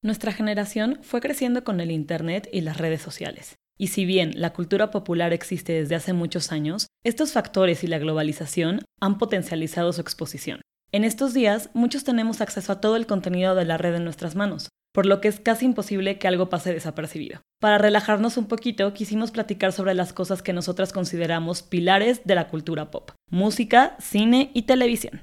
Nuestra generación fue creciendo con el Internet y las redes sociales. Y si bien la cultura popular existe desde hace muchos años, estos factores y la globalización han potencializado su exposición. En estos días, muchos tenemos acceso a todo el contenido de la red en nuestras manos, por lo que es casi imposible que algo pase desapercibido. Para relajarnos un poquito, quisimos platicar sobre las cosas que nosotras consideramos pilares de la cultura pop, música, cine y televisión.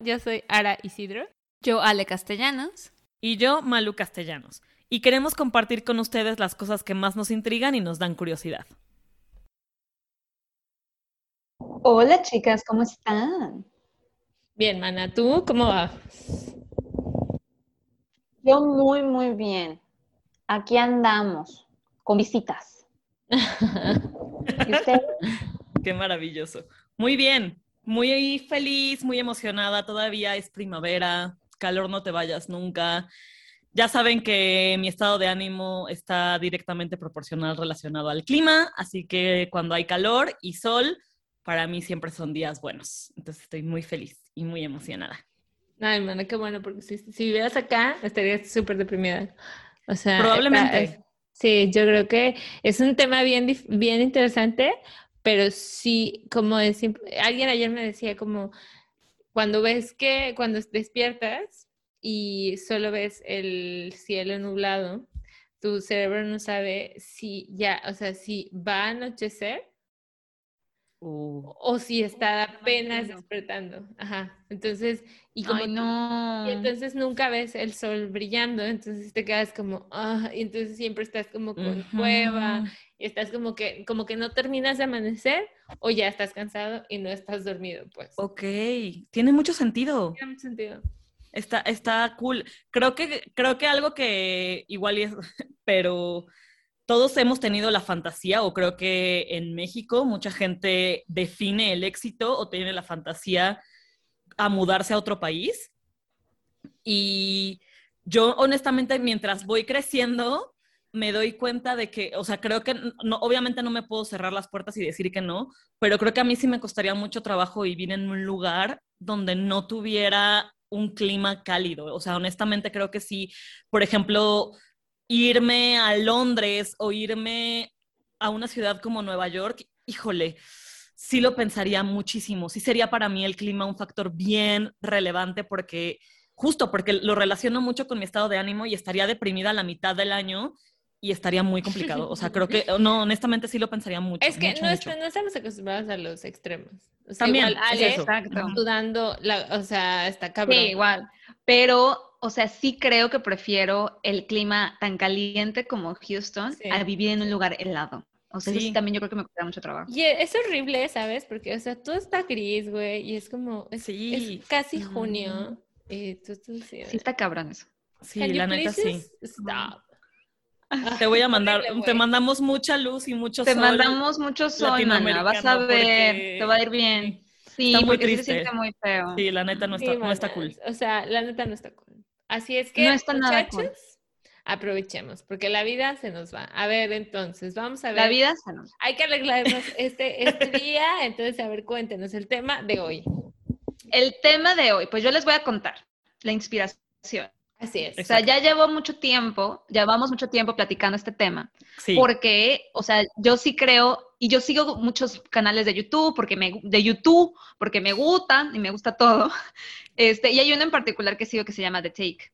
Yo soy Ara Isidro. Yo Ale Castellanos. Y yo Malu Castellanos. Y queremos compartir con ustedes las cosas que más nos intrigan y nos dan curiosidad. Hola chicas, ¿cómo están? Bien, Mana, ¿tú cómo vas? Yo muy, muy bien. Aquí andamos, con visitas. ¿Y usted? Qué maravilloso. Muy bien muy feliz, muy emocionada, todavía es primavera, calor no te vayas nunca. Ya saben que mi estado de ánimo está directamente proporcional relacionado al clima, así que cuando hay calor y sol, para mí siempre son días buenos. Entonces estoy muy feliz y muy emocionada. Ay, hermana, qué bueno, porque si, si vivieras acá, estarías súper deprimida. O sea, probablemente. sí, yo creo que es un tema bien, bien interesante pero sí, como alguien ayer me decía como, cuando ves que, cuando despiertas y solo ves el cielo nublado, tu cerebro no sabe si ya, o sea, si va a anochecer uh. o si está apenas despertando. Ajá. Entonces, y como no. y entonces nunca ves el sol brillando, entonces te quedas como, ah, y entonces siempre estás como con cueva y estás como que, como que no terminas de amanecer o ya estás cansado y no estás dormido, pues. Ok, tiene mucho sentido. Tiene mucho sentido. Está, está cool. Creo que, creo que algo que igual es, pero todos hemos tenido la fantasía, o creo que en México mucha gente define el éxito o tiene la fantasía a mudarse a otro país. Y yo honestamente, mientras voy creciendo, me doy cuenta de que, o sea, creo que, no, obviamente no me puedo cerrar las puertas y decir que no, pero creo que a mí sí me costaría mucho trabajo vivir en un lugar donde no tuviera un clima cálido. O sea, honestamente creo que sí, por ejemplo, irme a Londres o irme a una ciudad como Nueva York, híjole, sí lo pensaría muchísimo. Sí sería para mí el clima un factor bien relevante porque justo porque lo relaciono mucho con mi estado de ánimo y estaría deprimida la mitad del año y estaría muy complicado. O sea, creo que, no, honestamente sí lo pensaría mucho. Es que no, estamos acostumbrados a los extremos. También, igual Ale, exacto. sudando, la, o sea, está cabrón. Sí, igual. Pero, o sea, sí creo que prefiero el clima tan caliente como Houston a vivir en un lugar helado. O sea, sí. también yo creo que me cuesta mucho trabajo. Y es horrible, ¿sabes? Porque, o sea, todo está gris, güey, y es como, es, sí. es casi junio. Y tú, sí, está cabrón eso. Sí, la neta sí. Stop. Te voy a mandar, te mandamos mucha luz y mucho sol. Te mandamos mucho sol, mana, vas a ver, te va a ir bien. Sí, está muy triste. se siente muy feo. Sí, la neta no está, no está cool. O sea, la neta no está cool. Así es que, no está muchachos, nada aprovechemos, porque la vida se nos va. A ver, entonces, vamos a ver. La vida se nos va. Hay que arreglarnos este, este día, entonces, a ver, cuéntenos el tema de hoy. El tema de hoy, pues yo les voy a contar la inspiración. Así es. O sea, ya llevo mucho tiempo, llevamos mucho tiempo platicando este tema. Sí. Porque, o sea, yo sí creo, y yo sigo muchos canales de YouTube, porque me, de YouTube, porque me gustan y me gusta todo. Este, y hay uno en particular que sigo que se llama The Take.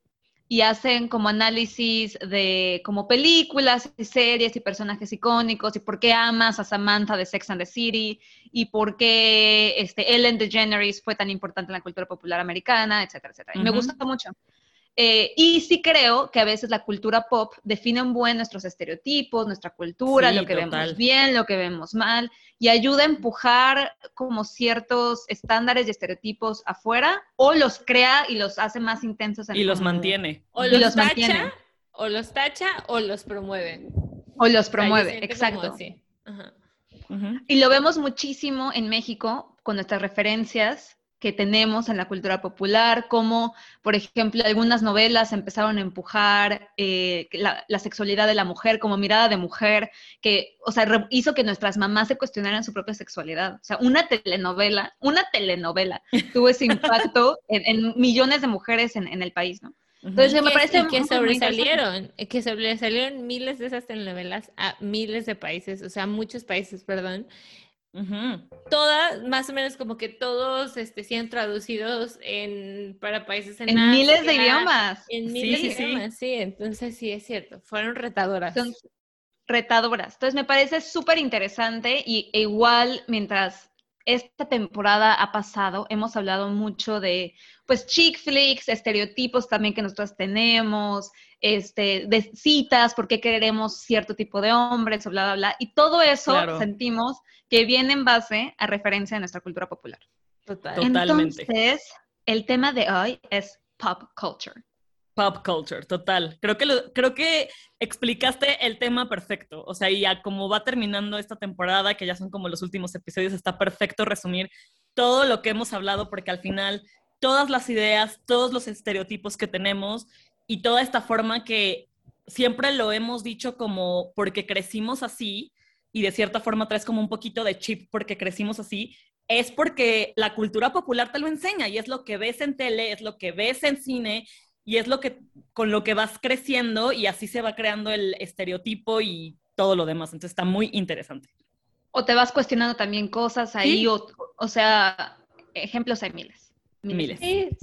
Y hacen como análisis de como películas y series y personajes icónicos y por qué amas a Samantha de Sex and the City y por qué este, Ellen DeGeneres fue tan importante en la cultura popular americana, etcétera, etcétera. Y me gusta mucho. Eh, y sí creo que a veces la cultura pop define un buen nuestros estereotipos, nuestra cultura, lo que vemos bien, lo que vemos mal, y ayuda a empujar como ciertos estándares y estereotipos afuera, o los crea y los hace más intensos. En y los mantiene. O los, tacha, o los tacha, o los promueve. O los promueve, exacto. Y lo vemos muchísimo en México con nuestras referencias que tenemos en la cultura popular, como por ejemplo algunas novelas empezaron a empujar eh, la, sexualidad de la mujer como mirada de mujer, que, o sea, hizo que nuestras mamás se cuestionaran su propia sexualidad. O sea, una telenovela, una telenovela tuvo ese impacto en, millones de mujeres en, el país, ¿no? Entonces, me parece que sobresalieron, que sobresalieron miles de esas telenovelas a miles de países, o sea, muchos países, perdón, Todas, más o menos como que todos este, sean traducidos en, para países en, en miles de idiomas. En miles de idiomas, sí. Entonces sí, es cierto. Fueron retadoras. retadoras. Entonces me parece súper interesante y e igual mientras esta temporada ha pasado, hemos hablado mucho de, pues, chick flicks, estereotipos también que nosotros tenemos, este, de citas, por qué queremos cierto tipo de hombres, bla, bla, bla. Y todo eso sentimos que viene en base a referencia de nuestra cultura popular. Totalmente. Entonces, el tema de hoy es pop culture. Pop culture, total. Creo que, creo que explicaste el tema perfecto. O sea, ya como va terminando esta temporada, que ya son como los últimos episodios, está perfecto resumir todo lo que hemos hablado, porque al final todas las ideas, todos los estereotipos que tenemos y toda esta forma que siempre lo hemos dicho como porque crecimos así y de cierta forma traes como un poquito de chip porque crecimos así, es porque la cultura popular te lo enseña y es lo que ves en tele, es lo que ves en cine y es lo que con lo que vas creciendo y así se va creando el estereotipo y todo lo demás. Entonces está muy interesante. O te vas cuestionando también cosas ahí, o, o, sea, ejemplos hay miles. Miles.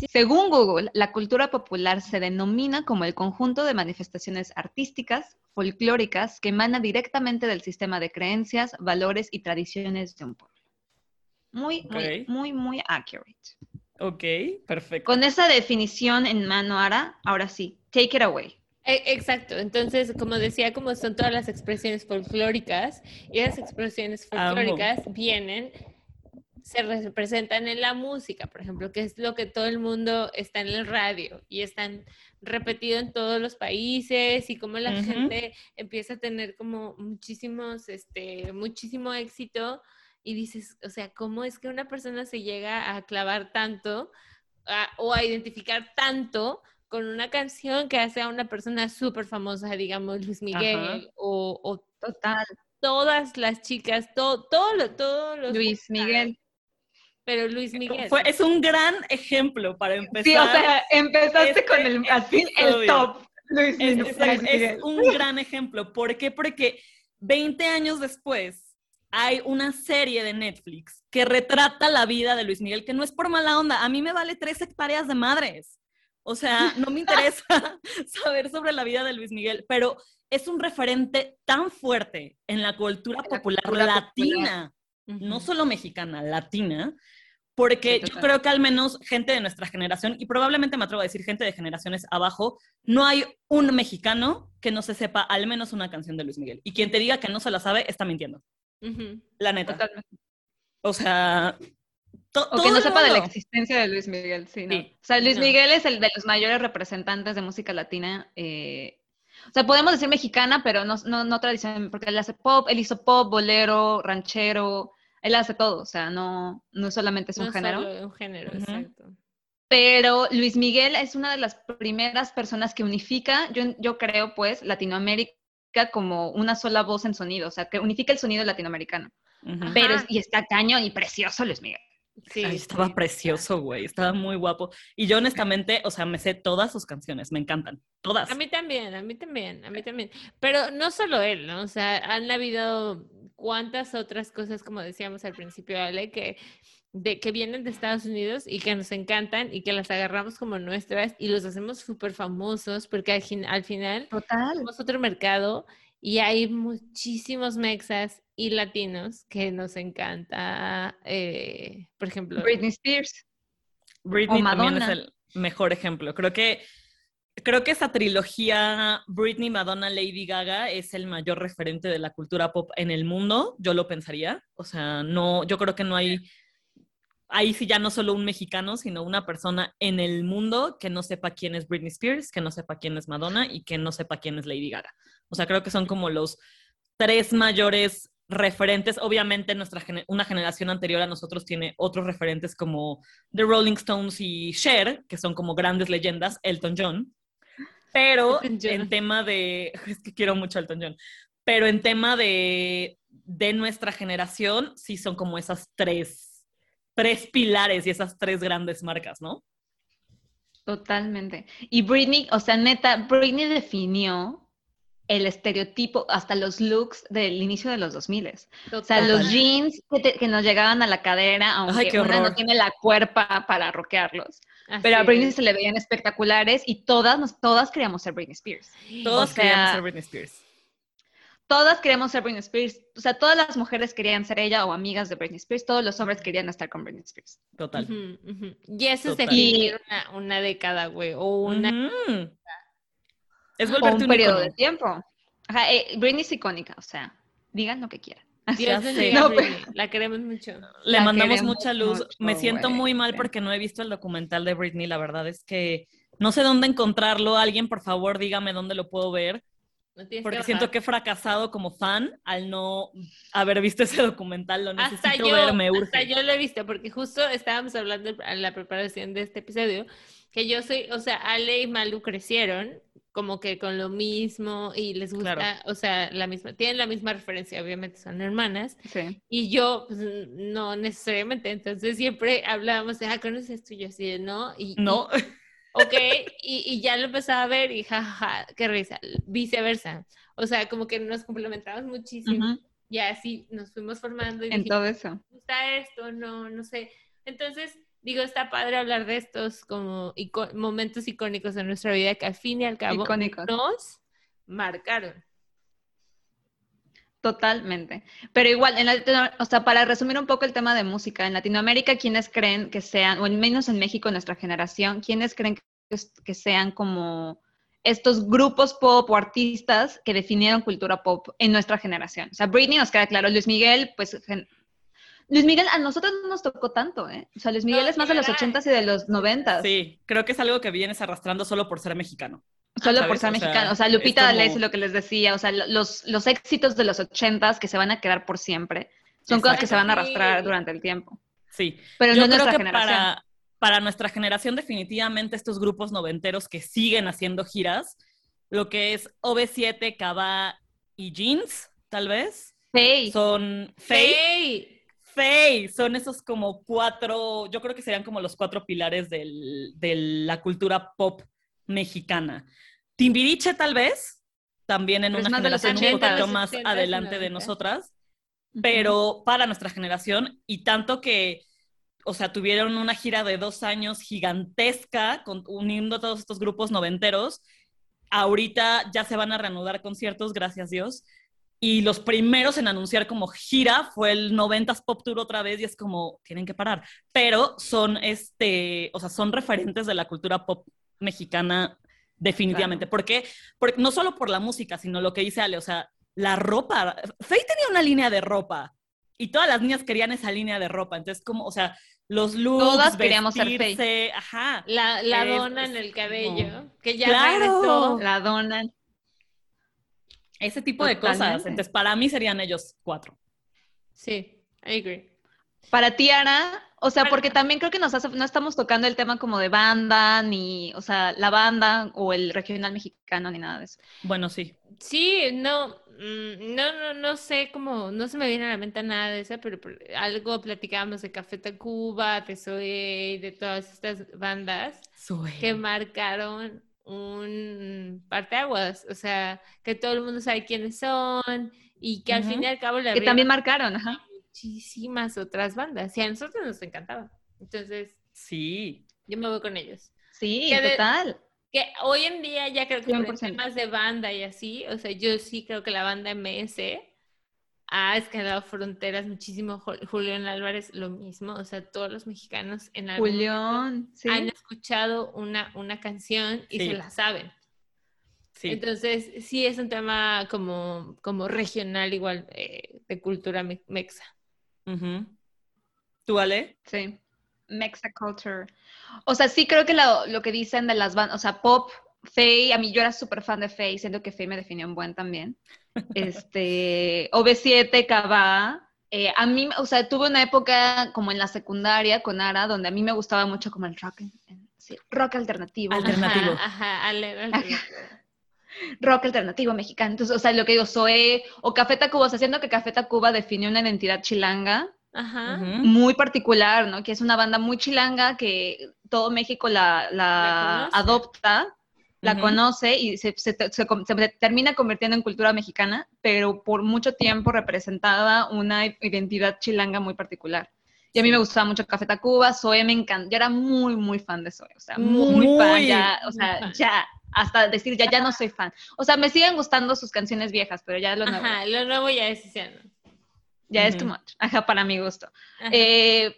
Según Google, la cultura popular se denomina como el conjunto de manifestaciones artísticas, folclóricas, que emana directamente del sistema de creencias, valores y tradiciones de un pueblo. Muy, muy, muy, muy accurate. Ok, perfecto. Con esa definición en mano, Ara, ahora sí, take it away. E, exacto, entonces, como decía, como son todas las expresiones folclóricas, y esas expresiones folclóricas vienen, se representan en la música, por ejemplo, que es lo que todo el mundo está en el radio y están repetido en todos los países y como la gente empieza a tener como muchísimos, este, muchísimo éxito y dices, o sea, ¿cómo es que una persona se llega a clavar tanto o a identificar tanto con una canción que hace a una persona súper famosa, digamos Luis Miguel o, Total. todas las chicas, todo, todo, todo los... Luis Miguel. Pero Luis Miguel. Fue, es un gran ejemplo para empezar. Sí, o sea, empezaste con el, así, el top. Luis Miguel. es un gran ejemplo. ¿Por qué? Porque 20 años después, hay una serie de Netflix que retrata la vida de Luis Miguel, que no es por mala onda, a mí me vale tres hectáreas de madres. O sea, no me interesa saber sobre la vida de Luis Miguel, pero es un referente tan fuerte en la cultura popular latina, no solo mexicana, latina, porque yo creo que al menos gente de nuestra generación, y probablemente me atrevo a decir gente de generaciones abajo, no hay un mexicano que no se sepa al menos una canción de Luis Miguel. Y quien te diga que no se la sabe, está mintiendo. La neta. O sea, o que no sepa de la existencia de Luis Miguel, sí, ¿no? O sea, Luis Miguel es el de los mayores representantes de música latina. Eh, o sea, podemos decir mexicana, pero no, no, no tradicional, porque él hace pop, él hizo pop, bolero, ranchero, él hace todo, o sea, no, no solamente es un género. Solo un género, exacto. Pero Luis Miguel es una de las primeras personas que unifica, yo, yo creo, pues, Latinoamérica como una sola voz en sonido, o sea, que unifica el sonido latinoamericano. Pero, y está caño y precioso Luis Miguel. Sí, estaba precioso, güey, estaba muy guapo. Y yo honestamente, o sea, me sé todas sus canciones, me encantan, todas. A mí también, a mí también, a mí también. Pero no solo él, ¿no? O sea, han habido cuántas otras cosas, como decíamos al principio, Ale, que de que vienen de Estados Unidos y que nos encantan y que las agarramos como nuestras y los hacemos súper famosos porque al, al final Total. somos otro mercado y hay muchísimos mexas y latinos que nos encanta, eh, por ejemplo. Britney Spears. Britney también es el mejor ejemplo. Creo que creo que esa trilogía Britney, Madonna, Lady Gaga es el mayor referente de la cultura pop en el mundo, yo lo pensaría. O sea, no, yo creo que no hay, ahí sí ya no solo un mexicano, sino una persona en el mundo que no sepa quién es Britney Spears, que no sepa quién es Madonna y que no sepa quién es Lady Gaga. O sea, creo que son como los tres mayores referentes. Obviamente, nuestra una generación anterior a nosotros tiene otros referentes como The Rolling Stones y Cher, que son como grandes leyendas, Elton John. Pero en tema de. Es que quiero mucho a Elton John. Pero en tema de, de nuestra generación, sí son como esas tres, tres pilares y esas tres grandes marcas, ¿no? Totalmente. Y Britney, o sea, neta, Britney definió el estereotipo, hasta los looks del inicio de los 2000. O sea, los jeans que, nos llegaban a la cadera, aunque una no tiene la cuerpa para rockearlos. pero a Britney se le veían espectaculares y todas, todas queríamos ser Britney Spears. Todas queríamos ser Britney Spears. Todas queríamos ser Britney Spears. O sea, todas las mujeres querían ser ella o amigas de Britney Spears. Todos los hombres querían estar con Britney Spears. Total. Y eso es definir una, una, década, güey. O una... Es volverte un, periodo de tiempo. Ajá, eh, Britney es icónica, o sea, digan lo que quieran. La queremos mucho. Le mandamos mucha luz. Me siento muy mal porque no he visto el documental de Britney. La verdad es que no sé dónde encontrarlo. Alguien, por favor, dígame dónde lo puedo ver. Porque siento que he fracasado como fan al no haber visto ese documental. Lo necesito hasta yo, ver, Hasta yo lo he visto, porque justo estábamos hablando en la preparación de este episodio, que yo soy, o sea, Ale y Malu crecieron como que con lo mismo y les gusta, o sea, la misma, tienen la misma referencia, obviamente son hermanas. Sí. Y yo, pues, no necesariamente, entonces siempre hablábamos de, ah, ¿conoces esto? Y yo así no. Y, no. ok, y, ya lo empezaba a ver y jajaja, qué risa, viceversa. O sea, como que nos complementamos muchísimo. Y así nos fuimos formando. Y en todo eso. ¿Me gusta esto? No, no sé. Entonces, digo, está padre hablar de estos como momentos icónicos de nuestra vida que al fin y al cabo nos marcaron. Totalmente. Pero igual, en o sea, para resumir un poco el tema de música, en Latinoamérica, ¿quiénes creen que sean, o al menos en México, nuestra generación, quiénes creen que, que sean como estos grupos pop o artistas que definieron cultura pop en nuestra generación? O sea, Britney nos queda claro, Luis Miguel, pues Luis Miguel, a nosotros no nos tocó tanto, ¿eh? O sea, Luis Miguel es más de los ochentas y de los noventas. Sí, creo que es algo que vienes arrastrando solo por ser mexicano. Solo por ser mexicano. O sea, Lupita D'Alessio, es lo que les decía. O sea, los, los éxitos de los ochentas que se van a quedar por siempre son cosas que se van a arrastrar durante el tiempo. Sí. Pero no nuestra generación. Para, para nuestra generación, definitivamente estos grupos noventeros que siguen haciendo giras, lo que es OV7, Cava y Jeans, tal vez. Faye. Son Faye. Faye, son esos como cuatro, yo creo que serían como los cuatro pilares de la cultura pop mexicana. Timbiriche tal vez, también en una generación un poquito más adelante de nosotras, pero para nuestra generación y tanto que, o sea, tuvieron una gira de dos años gigantesca, uniendo todos estos grupos noventeros. Ahorita ya se van a reanudar conciertos, gracias Dios y los primeros en anunciar como gira fue el 90s Pop Tour otra vez y es como, tienen que parar. Pero son, este, o sea, son referentes de la cultura pop mexicana definitivamente. Porque, porque no solo por la música, sino lo que dice Ale, o sea, la ropa. Faye tenía una línea de ropa y todas las niñas querían esa línea de ropa. Entonces, como, o sea, los looks, Todas queríamos ser Faye. Ajá. La, la dona en el cabello, que ya claro. La dona. Ese tipo de cosas. Entonces, para mí serían ellos cuatro. Sí, I agree. Para ti, Ana, o sea, porque también creo que nos no estamos tocando el tema como de banda, ni, o sea, la banda o el regional mexicano, ni nada de eso. Bueno, sí. Sí, no, mm, no, no, no sé cómo, no se me viene a la mente nada de eso, pero, algo platicábamos de Café Tacuba, de Zoe, de todas estas bandas que marcaron un parteaguas, o sea, que todo el mundo sabe quiénes son y que al fin y al cabo le Que también marcaron, ajá. Muchísimas otras bandas y a nosotros nos encantaba. Entonces, sí. Yo me voy con ellos. Sí, total. que hoy en día ya creo que por temas de banda y así, o sea, yo sí creo que la banda MS ha escalado fronteras muchísimo. Julián Álvarez, lo mismo. O sea, todos los mexicanos en algún Julián, ¿sí? han escuchado una, una canción y se la saben. Sí. Entonces, sí es un tema como, como regional, igual eh, de cultura mexa. ¿Tú, Ale? Sí. Mexa culture. O sea, sí creo que lo, lo que dicen de las bandas, o sea, pop, Faye, a mí yo era súper fan de Faye, siento que Faye me definió un buen también. Este, OV7, Cava. Eh, a mí, o sea, tuve una época como en la secundaria con Ara, donde a mí me gustaba mucho como el rock, rock alternativo. Alternativo. Ajá, rock alternativo mexicano. Entonces, o sea, lo que digo, Zoe o Café Tacuba, o sea, siendo que Café Tacuba definió una identidad chilanga muy particular, ¿no? Que es una banda muy chilanga que todo México la, adopta, la conoce y se, termina convirtiendo en cultura mexicana, pero por mucho tiempo representaba una identidad chilanga muy particular. Y a mí me gustaba mucho Café Tacuba, Zoe me encanta, yo era muy, muy fan de Zoe, o sea, muy, fan, ya, o sea, ya, hasta decir ya, ya no soy fan. O sea, me siguen gustando sus canciones viejas, pero ya lo nuevo. Ajá, lo nuevo ya es ya es too much, ajá, para mi gusto. Eh,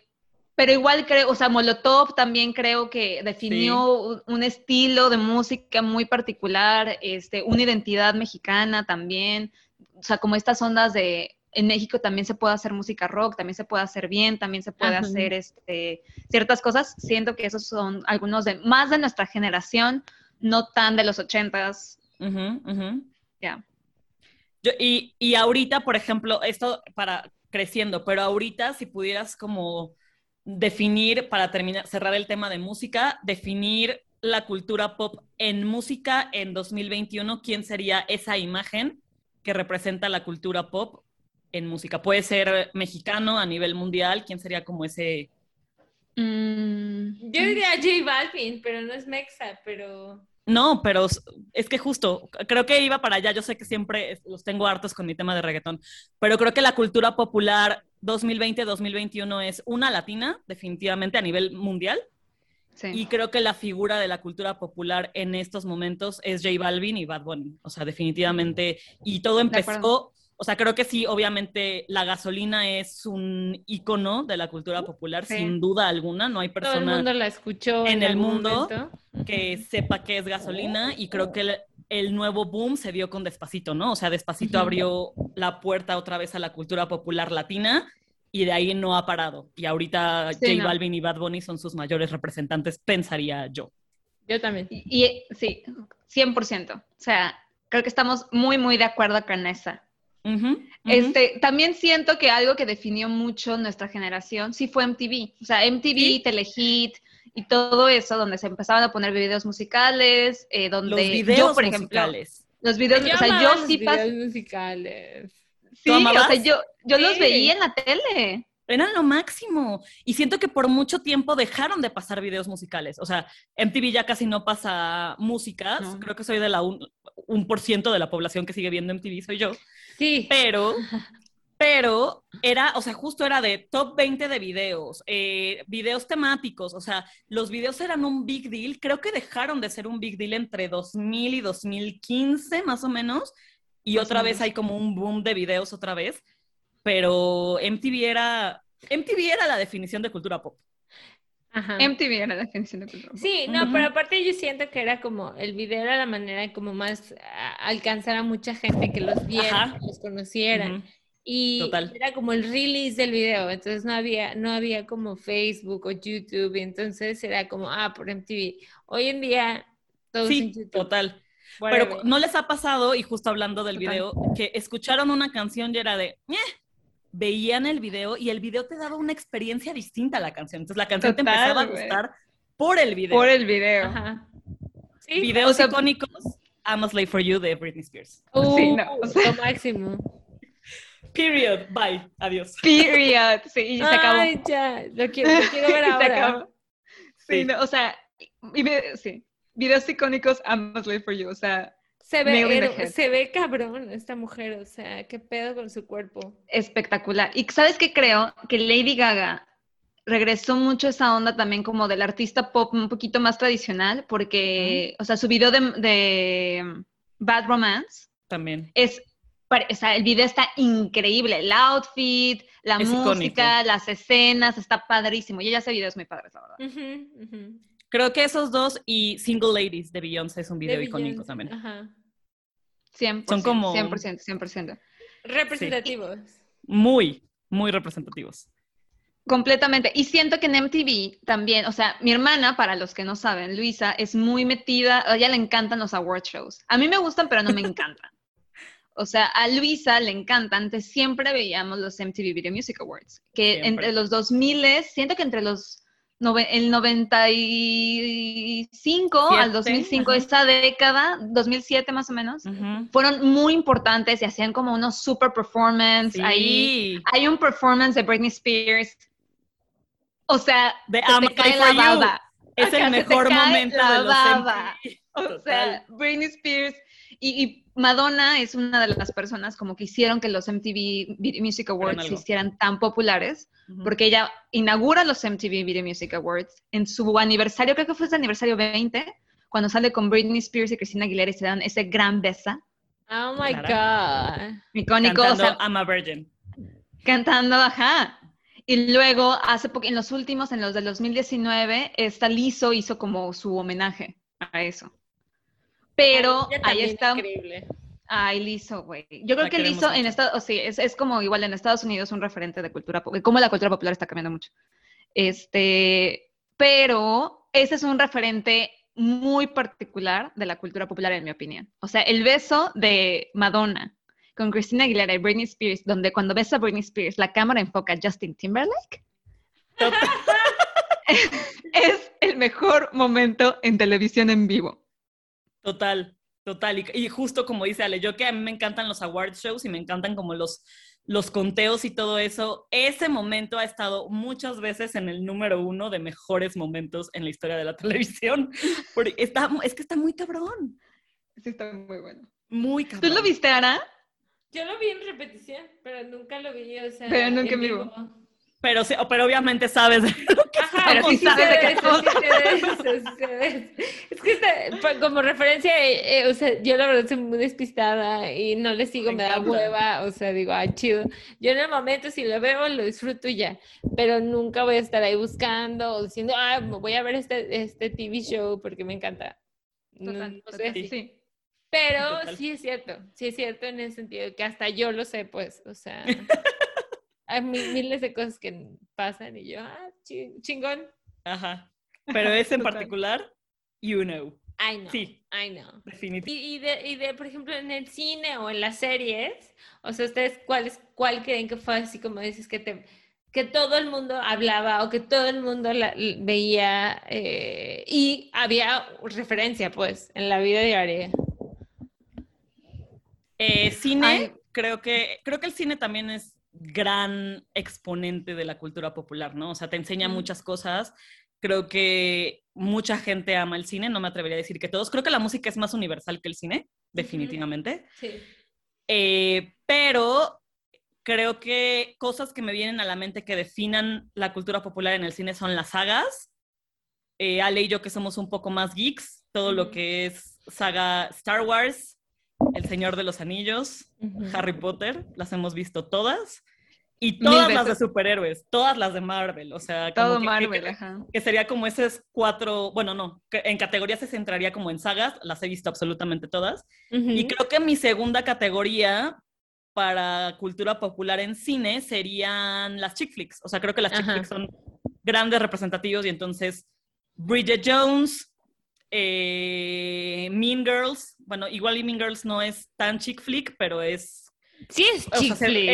pero igual creo, o sea, Molotov también creo que definió un, estilo de música muy particular, este, una identidad mexicana también, o sea, como estas ondas de, en México también se puede hacer música rock, también se puede hacer bien, también se puede hacer este, ciertas cosas, siento que esos son algunos de, más de nuestra generación, no tan de los ochentas. Ya y, y ahorita, por ejemplo, esto para creciendo, pero ahorita si pudieras como definir, para terminar, cerrar el tema de música, definir la cultura pop en música en 2021, ¿quién sería esa imagen que representa la cultura pop en música? Puede ser mexicano a nivel mundial, ¿quién sería como ese? Mm, yo diría J Balvin, pero no es mexa, pero... No, pero es que justo, creo que iba para allá. Yo sé que siempre los tengo hartos con mi tema de reggaetón, pero creo que la cultura popular 2020-2021 es una latina, definitivamente a nivel mundial. Y creo que la figura de la cultura popular en estos momentos es J Balvin y Bad Bunny. O sea, definitivamente. Y todo empezó o sea, creo que sí, obviamente la gasolina es un icono de la cultura popular, sin duda alguna. No hay persona Todo el mundo la escuchó en, el mundo que sepa qué es gasolina y creo que el, nuevo boom se dio con Despacito, ¿no? O sea, Despacito abrió la puerta otra vez a la cultura popular latina y de ahí no ha parado. Y ahorita J Balvin y Bad Bunny son sus mayores representantes, pensaría yo. Yo también. Y, y sí, 100%. O sea, creo que estamos muy, muy de acuerdo con esa. Este, también siento que algo que definió mucho nuestra generación sí fue MTV. O sea, MTV, Telehit y todo eso, donde se empezaban a poner videos musicales, eh, donde los videos por ejemplo, musicales. Los videos, o sea, yo sí videos musicales. Sí, o sea, yo, yo los veía en la tele. Eran lo máximo. Y siento que por mucho tiempo dejaron de pasar videos musicales. O sea, MTV ya casi no pasa música. Creo que soy de la un, por ciento de la población que sigue viendo MTV, soy yo. Sí. Pero, pero era, o sea, justo era de top 20 de videos, eh, videos temáticos. O sea, los videos eran un big deal. Creo que dejaron de ser un big deal entre 2000 y 2015, más o menos. Y otra vez hay como un boom de videos otra vez pero MTV era, MTV era la definición de cultura pop. Ajá. MTV era la definición de cultura pop. Sí, no, pero aparte yo siento que era como, el video era la manera de como más alcanzar a mucha gente que los viera, que los conocieran. Y era como el release del video, entonces no había, no había como Facebook o YouTube, y entonces era como, ah, por MTV. Hoy en día, todo sí, total. Pero no les ha pasado, y justo hablando del video, que escucharon una canción y era de, eh, veían el video y el video te daba una experiencia distinta a la canción. Entonces la canción te empezaba a gustar por el video. Por el video. Ajá. ¿Sí? Videos icónicos, I'm a Slave for You de Britney Spears. Uh, sí, no. Lo máximo. Period. Bye. Adiós. Period. Sí, y se acabó. Ay, ya. Lo quiero, lo quiero ver ahora. se acabó. Sí, No, o sea, y, sí. Videos icónicos, I'm a Slave for You. O sea, se ve, se ve cabrón esta mujer, o sea, qué pedo con su cuerpo. Espectacular. Y sabes qué creo que Lady Gaga regresó mucho esa onda también como del artista pop un poquito más tradicional, porque, o sea, su video de, Bad Romance también es o sea, el video está increíble, el outfit, la música, las escenas, está padrísimo. Y ella hace videos muy padres, la verdad. Creo que esos dos y Single Ladies de Beyoncé es un video icónico también. Ajá. 100%, Son como... 100%, 100%. Representativos. Muy, muy representativos. Completamente. Y siento que en MTV también, o sea, mi hermana, para los que no saben, Luisa, es muy metida, a ella le encantan los award shows. A mí me gustan, pero no me encantan. O sea, a Luisa le encanta. Antes siempre veíamos los MTV Video Music Awards, que entre los 2000, siento que entre los el 95 al 2005, esta década, 2007 más o menos, fueron muy importantes y hacían como unos super performance. Ahí hay un performance de Britney Spears. O sea, de se cae la baba. Es el mejor momento de los O sea, Britney Spears. Y, Madonna es una de las personas como que hicieron que los MTV Music Awards se hicieran tan populares, porque ella inaugura los MTV Video Music Awards en su aniversario, creo que fue el aniversario 20, cuando sale con Britney Spears y Christina Aguilera y se dan ese gran besa. Oh my God. Icónico. Cantando I'm a Virgin. Cantando, ajá. Y luego, hace poco, en los últimos, en los del 2019, esta Lizzo hizo como su homenaje a eso. Pero ahí está. Increíble. Ay, Lizo, güey. Yo creo que Lizo en Estados sí, es, es, como igual en Estados Unidos un referente de cultura, como la cultura popular está cambiando mucho. Este, pero ese es un referente muy particular de la cultura popular, en mi opinión. O sea, el beso de Madonna con Christina Aguilera y Britney Spears, donde cuando besa a Britney Spears, la cámara enfoca a Justin Timberlake. es el mejor momento en televisión en vivo. Total, total. Y, justo como dice Ale, yo que a mí me encantan los award shows y me encantan como los, los conteos y todo eso, ese momento ha estado muchas veces en el número uno de mejores momentos en la historia de la televisión. Porque está, es que está muy cabrón. Sí, está muy bueno. Muy cabrón. ¿Tú lo viste, Ana? Yo lo vi en repetición, pero nunca lo vi, o sea. Pero nunca en vivo. Pero, pero obviamente sabes de lo que Ajá, pero sí sabes de qué Es que pues, como referencia, eh, o sea, yo la verdad soy muy despistada y no le sigo, me, da hueva, o sea, digo, ah, chido. Yo en el momento si lo veo, lo disfruto y ya, pero nunca voy a estar ahí buscando o diciendo, ah, voy a ver este, este TV show porque me encanta. Total, no, sé, sí. Pero sí es cierto, sí es cierto en el sentido que hasta yo lo sé, pues, o sea... hay miles de cosas que pasan y yo, ah, chingón. Ajá. Pero ese en particular, you know. I know. Sí. I know. Definitivamente. Y, de, y de, por ejemplo, en el cine o en las series, o sea, ¿ustedes cuál, cuál creen que fue así como dices que te que todo el mundo hablaba o que todo el mundo la, veía eh, y había referencia, pues, en la vida diaria? Eh, cine, creo que creo que el cine también es gran exponente de la cultura popular, ¿no? O sea, te enseña muchas cosas. Creo que mucha gente ama el cine, no me atrevería a decir que todos. Creo que la música es más universal que el cine, definitivamente. Sí. Eh, pero creo que cosas que me vienen a la mente que definan la cultura popular en el cine son las sagas. Eh, Ale y yo que somos un poco más geeks, todo lo que es saga Star Wars, el Señor de los Anillos, Harry Potter, las hemos visto todas. Y todas las de superhéroes, todas las de Marvel, o sea, todo Marvel, que, ajá. que sería como esos cuatro, bueno, no, en categorías se centraría como en sagas, las he visto absolutamente todas. Y creo que mi segunda categoría para cultura popular en cine serían las chick flicks, o sea, creo que las chick flicks son grandes representativos y entonces Bridget Jones, eh, mean Girls, bueno, igual y Mean Girls no es tan chick flick, pero es... Sí es chick flick.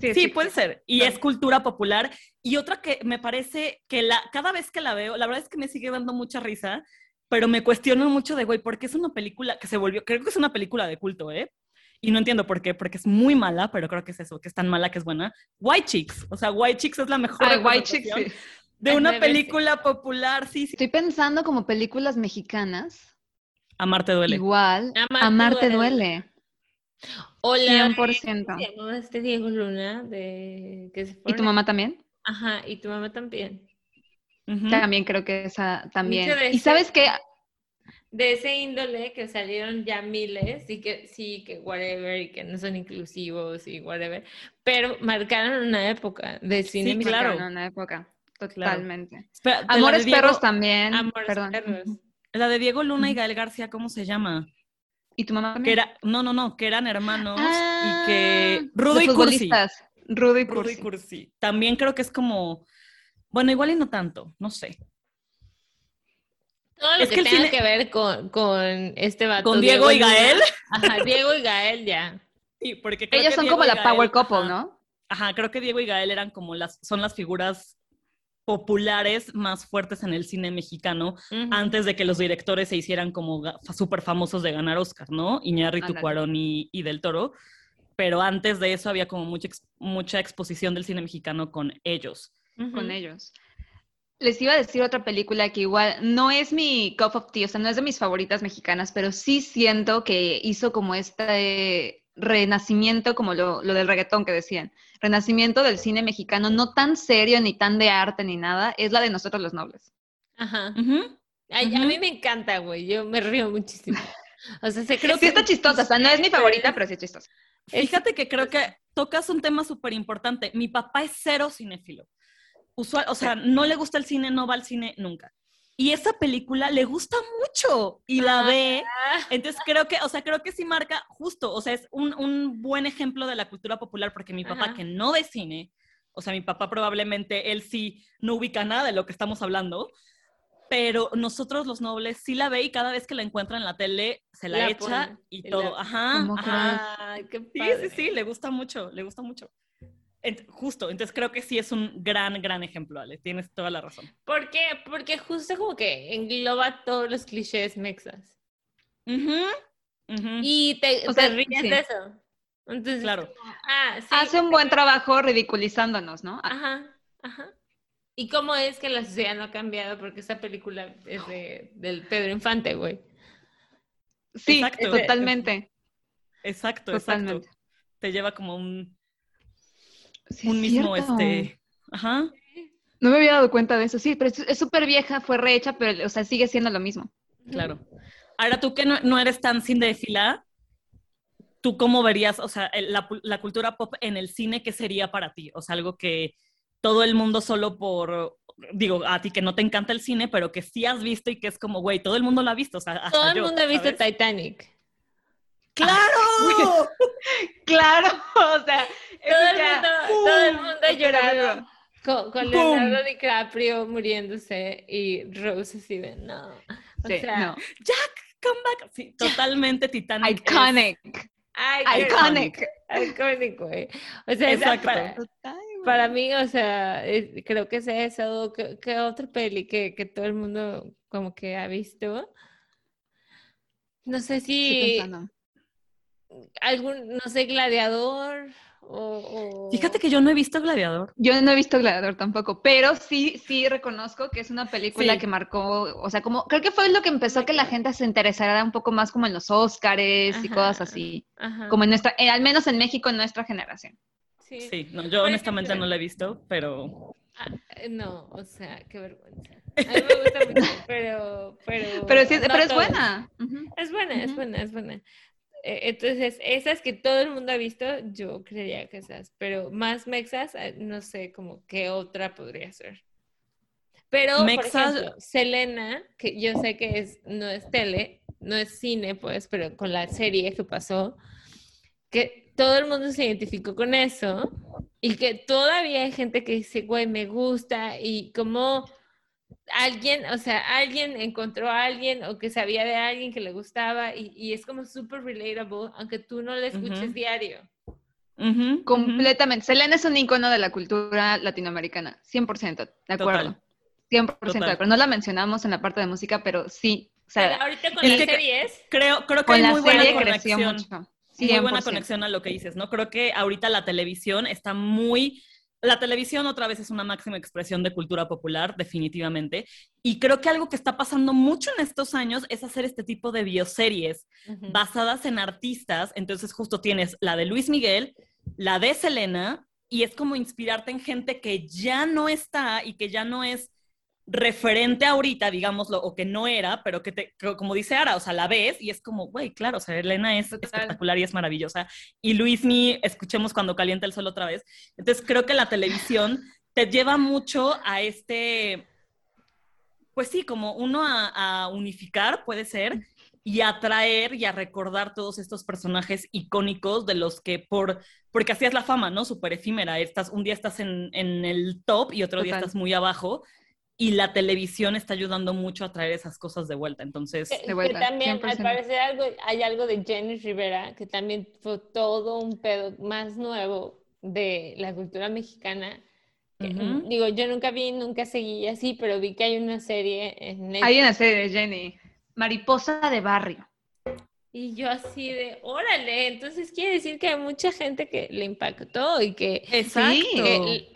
Eh, sí, puede ser. Y es cultura popular. Y otra que me parece que la, cada vez que la veo, la verdad es que me sigue dando mucha risa, pero me cuestiono mucho de, güey, porque es una película que se volvió, creo que es una película de culto, ¿eh? Y no entiendo por qué, porque es muy mala, pero creo que es eso, que es tan mala que es buena. White Chicks, o sea, White Chicks es la mejor. White Chicks, sí. De una película popular, sí, sí. Estoy pensando como películas mexicanas. Amarte duele. Igual. Amarte, duele. Hola. 100%. Este Diego Luna de ¿Y tu mamá también? Ajá, y tu mamá también. También creo que esa también. Y sabes qué, de ese índole que salieron ya miles y que sí, que whatever y que no son inclusivos y whatever, pero marcaron una época de cine sí, claro. Marcaron una época, totalmente. Amores perros también. Amores Perdón. perros. La de Diego Luna y Gael García, ¿cómo se llama? ¿Y tu mamá Que era, no, no, no, que eran hermanos y que... Ah, Rudo y Cursi. Rudo y Cursi. Cursi. También creo que es como... Bueno, igual y no tanto, no sé. Todo lo es que, tenga que ver con, con este vato. ¿Con Diego, y Gael? Ajá, Diego y Gael ya. Sí, porque Ellos son como la power couple, ¿no? Ajá, creo que Diego y Gael eran como las, son las figuras populares más fuertes en el cine mexicano antes de que los directores se hicieran como súper famosos de ganar Oscar, ¿no? Iñárritu, Cuarón y, y, Del Toro. Pero antes de eso había como mucha, mucha exposición del cine mexicano con ellos. Con ellos. Les iba a decir otra película que igual no es mi cup of tea, o sea, no es de mis favoritas mexicanas, pero sí siento que hizo como este renacimiento, como lo, del reggaetón que decían, renacimiento del cine mexicano, no tan serio ni tan de arte ni nada, es la de Nosotros los Nobles. Ajá. A mí me encanta, güey, yo me río muchísimo. O sea, se creo que está chistosa, o sea, no es mi favorita, pero sí es chistosa. Fíjate que creo que tocas un tema súper importante. Mi papá es cero cinéfilo usual, o sea, no le gusta el cine, no va al cine nunca. Y esa película le gusta mucho y la ve. Entonces creo que, o sea, creo que sí marca justo, o sea, es un, un buen ejemplo de la cultura popular porque mi papá que no ve cine, o sea, mi papá probablemente él sí no ubica nada de lo que estamos hablando, pero nosotros los nobles sí la ve y cada vez que la encuentra en la tele se la, echa y todo. Ajá. ajá. Qué sí, sí, sí, le gusta mucho, le gusta mucho justo, entonces creo que sí es un gran, gran ejemplo, Ale, tienes toda la razón. ¿Por qué? Porque justo como que engloba todos los clichés mexas. Y te, ríes de eso. Entonces, claro. Ah, Hace un buen trabajo ridiculizándonos, ¿no? Ajá, ajá. ¿Y cómo es que la sociedad no ha cambiado? Porque esa película es de, del Pedro Infante, güey. Sí, totalmente. Exacto, exacto. Te lleva como un un mismo, este, ajá. No me había dado cuenta de eso, sí, pero es súper vieja, fue rehecha, pero, o sea, sigue siendo lo mismo. Claro. Ahora, tú que no, eres tan cinéfila, ¿tú cómo verías, o sea, la, la, cultura pop en el cine, qué sería para ti? O sea, algo que todo el mundo solo por, digo, a ti que no te encanta el cine, pero que sí has visto y que es como, güey, todo el mundo lo ha visto. O sea, todo el mundo ha visto Titanic. ¡Claro! claro, o sea, todo el, mundo, todo el mundo ha llorado con, con Leonardo DiCaprio muriéndose y Rose así de no. O sea, no. Jack, come back. Sí, totalmente Titanic. Iconic. Iconic. Iconic, güey. O sea, Exacto. Para, para, mí, o sea, creo que es eso. ¿Qué, qué otra peli que, que todo el mundo como que ha visto? No sé si algún, no sé, gladiador. O, Fíjate que yo no he visto Gladiador. Yo no he visto Gladiador tampoco, pero sí, sí reconozco que es una película que marcó, o sea, como creo que fue lo que empezó que la gente se interesara un poco más como en los Óscares y cosas así, como en nuestra, eh, al menos en México en nuestra generación. Sí, no, yo honestamente no la he visto, pero... Ah, eh, no, o sea, qué vergüenza. A mí me gusta mucho, pero... Pero, pero, sí, pero es buena. Es buena, es buena, es buena. Entonces, esas que todo el mundo ha visto, yo creería que esas, pero más mexas, eh, no sé como qué otra podría ser. Pero, por ejemplo, Selena, que yo sé que es, no es tele, no es cine, pues, pero con la serie que pasó, que todo el mundo se identificó con eso y que todavía hay gente que dice, güey, me gusta y como alguien, o sea, alguien encontró a alguien o que sabía de alguien que le gustaba y, es como súper relatable, aunque tú no le escuches diario. Completamente. Selena es un icono de la cultura latinoamericana, 100%, de acuerdo. 100% de acuerdo. No la mencionamos en la parte de música, pero sí. O sea, ahorita con las series. Creo, creo que hay muy buena conexión. Muy buena conexión a lo que dices, ¿no? Creo que ahorita la televisión está muy la televisión otra vez es una máxima expresión de cultura popular, definitivamente. Y creo que algo que está pasando mucho en estos años es hacer este tipo de bioseries basadas en artistas. Entonces justo tienes la de Luis Miguel, la de Selena, y es como inspirarte en gente que ya no está y que ya no es referente ahorita, digámoslo, o que no era, pero que te, como dice Ara, o sea, la ves y es como, güey, claro, o sea, Elena es espectacular y es maravillosa. Y Luismi, escuchemos cuando calienta el sol otra vez. Entonces, creo que la televisión te lleva mucho a este, pues sí, como uno a, unificar, puede ser, y a traer y a recordar todos estos personajes icónicos de los que por, porque así es la fama, ¿no? Súper efímera. Estás, un día estás en, el top y otro día estás muy abajo y la televisión está ayudando mucho a traer esas cosas de vuelta. Entonces, también al parecer algo, hay algo de Jenny Rivera que también fue todo un pedo más nuevo de la cultura mexicana. Digo, yo nunca vi, nunca seguí así, pero vi que hay una serie en Hay una serie de Jenny, Mariposa de Barrio. Y yo así de, órale, entonces quiere decir que hay mucha gente que le impactó y que,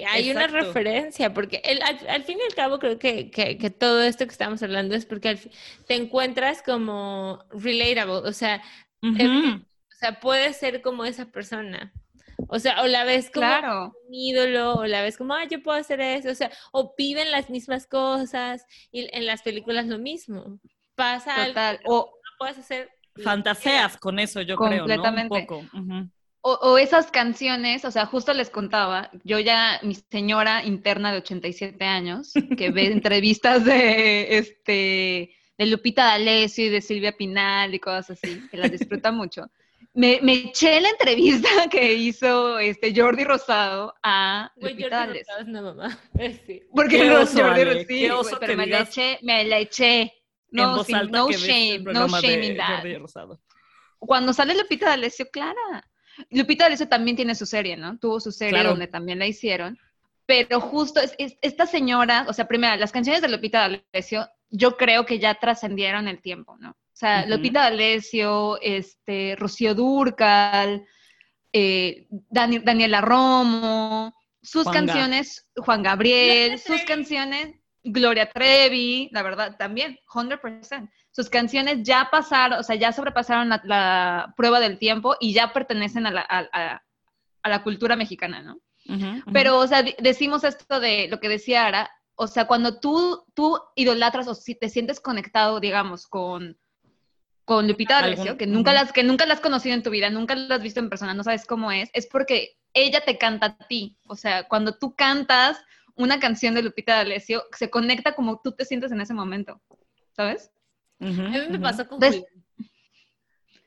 hay una referencia, porque al, fin y al cabo creo que, que, todo esto que estamos hablando es porque te encuentras como relatable, o sea, o sea, puedes ser como esa persona. O sea, o la ves como un ídolo, o la ves como, ah, yo puedo hacer eso, o sea, o viven las mismas cosas, y en las películas lo mismo. Pasa Total. o puedes hacer fantaseas con eso, yo creo, ¿no? Un poco. o, esas canciones, o sea, justo les contaba, yo ya, mi señora interna de 87 años, que ve entrevistas de, este, de Lupita D'Alessio y de Silvia Pinal y cosas así, que las disfruta mucho. Me, me, eché la entrevista que hizo este Jordi Rosado a Lupita D'Alessio. mamá. Sí. Porque Jordi Rosado, pero me la eché, me la eché no, no shame, no shame in that. Cuando sale Lupita D'Alessio, Clara. Lupita D'Alessio también tiene su serie, ¿no? Tuvo su serie donde también la hicieron. Pero justo es, esta señora, o sea, primero, las canciones de Lupita D'Alessio, yo creo que ya trascendieron el tiempo, ¿no? O sea, Lupita D'Alessio, este, Rocío Durcal, eh, Daniela Romo, sus canciones, Juan Gabriel, sus canciones, Gloria Trevi, la verdad, también, 100%. Sus canciones ya pasaron, o sea, ya sobrepasaron la, prueba del tiempo y ya pertenecen a la, a, la cultura mexicana, ¿no? Pero, o sea, decimos esto de lo que decía Ara, o sea, cuando tú, tú idolatras o si te sientes conectado, digamos, con, con Lupita D'Alessio, que nunca las que nunca la has conocido en tu vida, nunca la has visto en persona, no sabes cómo es, es porque ella te canta a ti. O sea, cuando tú cantas una canción de Lupita D'Alessio se conecta como tú te sientes en ese momento, ¿sabes? a mí me pasó con Julián.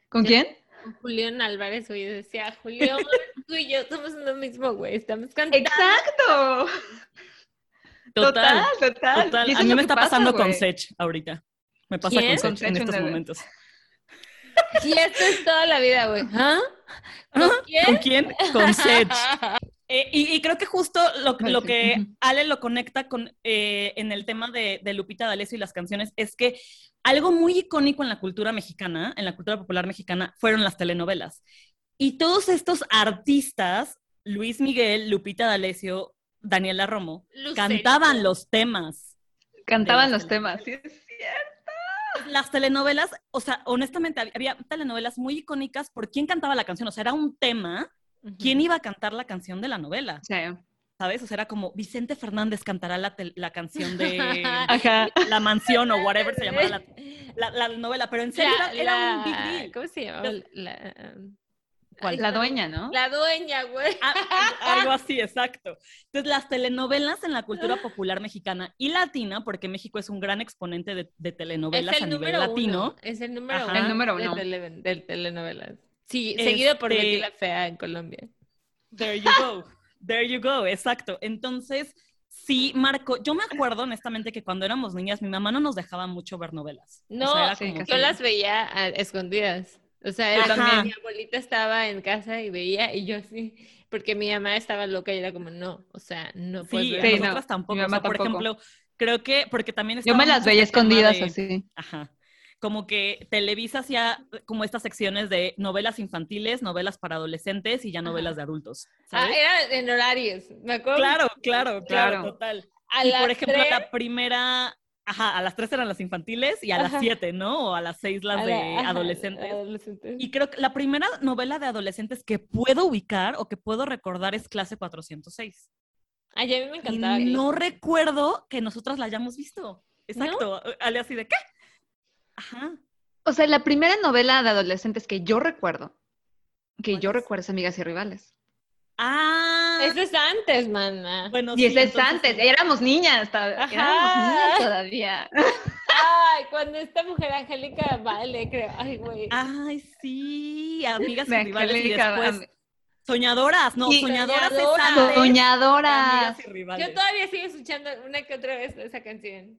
¿Con quién? Con Julián Álvarez, güey. Decía, Julián, tú y yo somos lo mismo, güey. Estamos cantando. ¡Exacto! Total, total. total. A mí me está pasando con Sech ahorita. Me pasa con Sech en estos momentos. Y esto es toda la vida, güey. ¿Ah? ¿Con quién? ¿Con quién? Con Sech. Eh, y, creo que justo lo, que Ale lo conecta con eh, en el tema de, Lupita D'Alessio y las canciones es que algo muy icónico en la cultura mexicana, en la cultura popular mexicana, fueron las telenovelas. Y todos estos artistas, Luis Miguel, Lupita D'Alessio, Daniela Romo, cantaban los temas. Cantaban los temas, sí es cierto. Las telenovelas, o sea, honestamente había telenovelas muy icónicas por quién cantaba la canción, o sea, era un tema ¿quién iba a cantar la canción de la novela? Sí. ¿Sabes? O sea, era como Vicente Fernández cantará la, la canción de La Mansión o whatever se llamaba la, novela, pero en serio era, un big deal. ¿Cómo se llamaba? ¿Cuál? La dueña, ¿no? La dueña, güey. Ah, algo así, exacto. Entonces, las telenovelas en la cultura popular mexicana y latina, porque México es un gran exponente de, telenovelas a nivel latino. Es el número uno. El número uno. De, telenovelas. Sí, seguido por Betty este, la Fea en Colombia. There you go. There you go, exacto. Entonces, sí, Marco, yo me acuerdo honestamente que cuando éramos niñas, mi mamá no nos dejaba mucho ver novelas. No, yo las veía a escondidas. O sea, mi abuelita estaba en casa y veía y yo sí, porque mi mamá estaba loca y era como, no, o sea, no puedes ver. nosotras tampoco. Mi mamá Por ejemplo, creo que, porque también Yo me las veía escondidas así. Ajá como que Televisa hacía como estas secciones de novelas infantiles, novelas para adolescentes y ya novelas de adultos. Ah, era en horarios, me acuerdo. Claro, claro, claro, total. y por ejemplo, la primera, ajá, a las tres eran las infantiles y a las siete, ¿no? O a las seis las de adolescentes. Y creo que la primera novela de adolescentes que puedo ubicar o que puedo recordar es Clase 406. Ay, a mí me encantaba. no recuerdo que nosotras la hayamos visto. Exacto. Ale así de qué. Ajá. O sea, la primera novela de adolescentes que yo recuerdo, que yo recuerdo es Amigas y Rivales. Ah. Eso es antes, mana. Bueno, y eso es antes. Éramos niñas, éramos niñas todavía. Ay, cuando esta mujer Angélica vale, creo. Ay, güey. Ay, sí, amigas y rivales y después... Soñadoras, no, soñadoras. Soñadoras. Yo todavía sigo escuchando una que otra vez esa canción.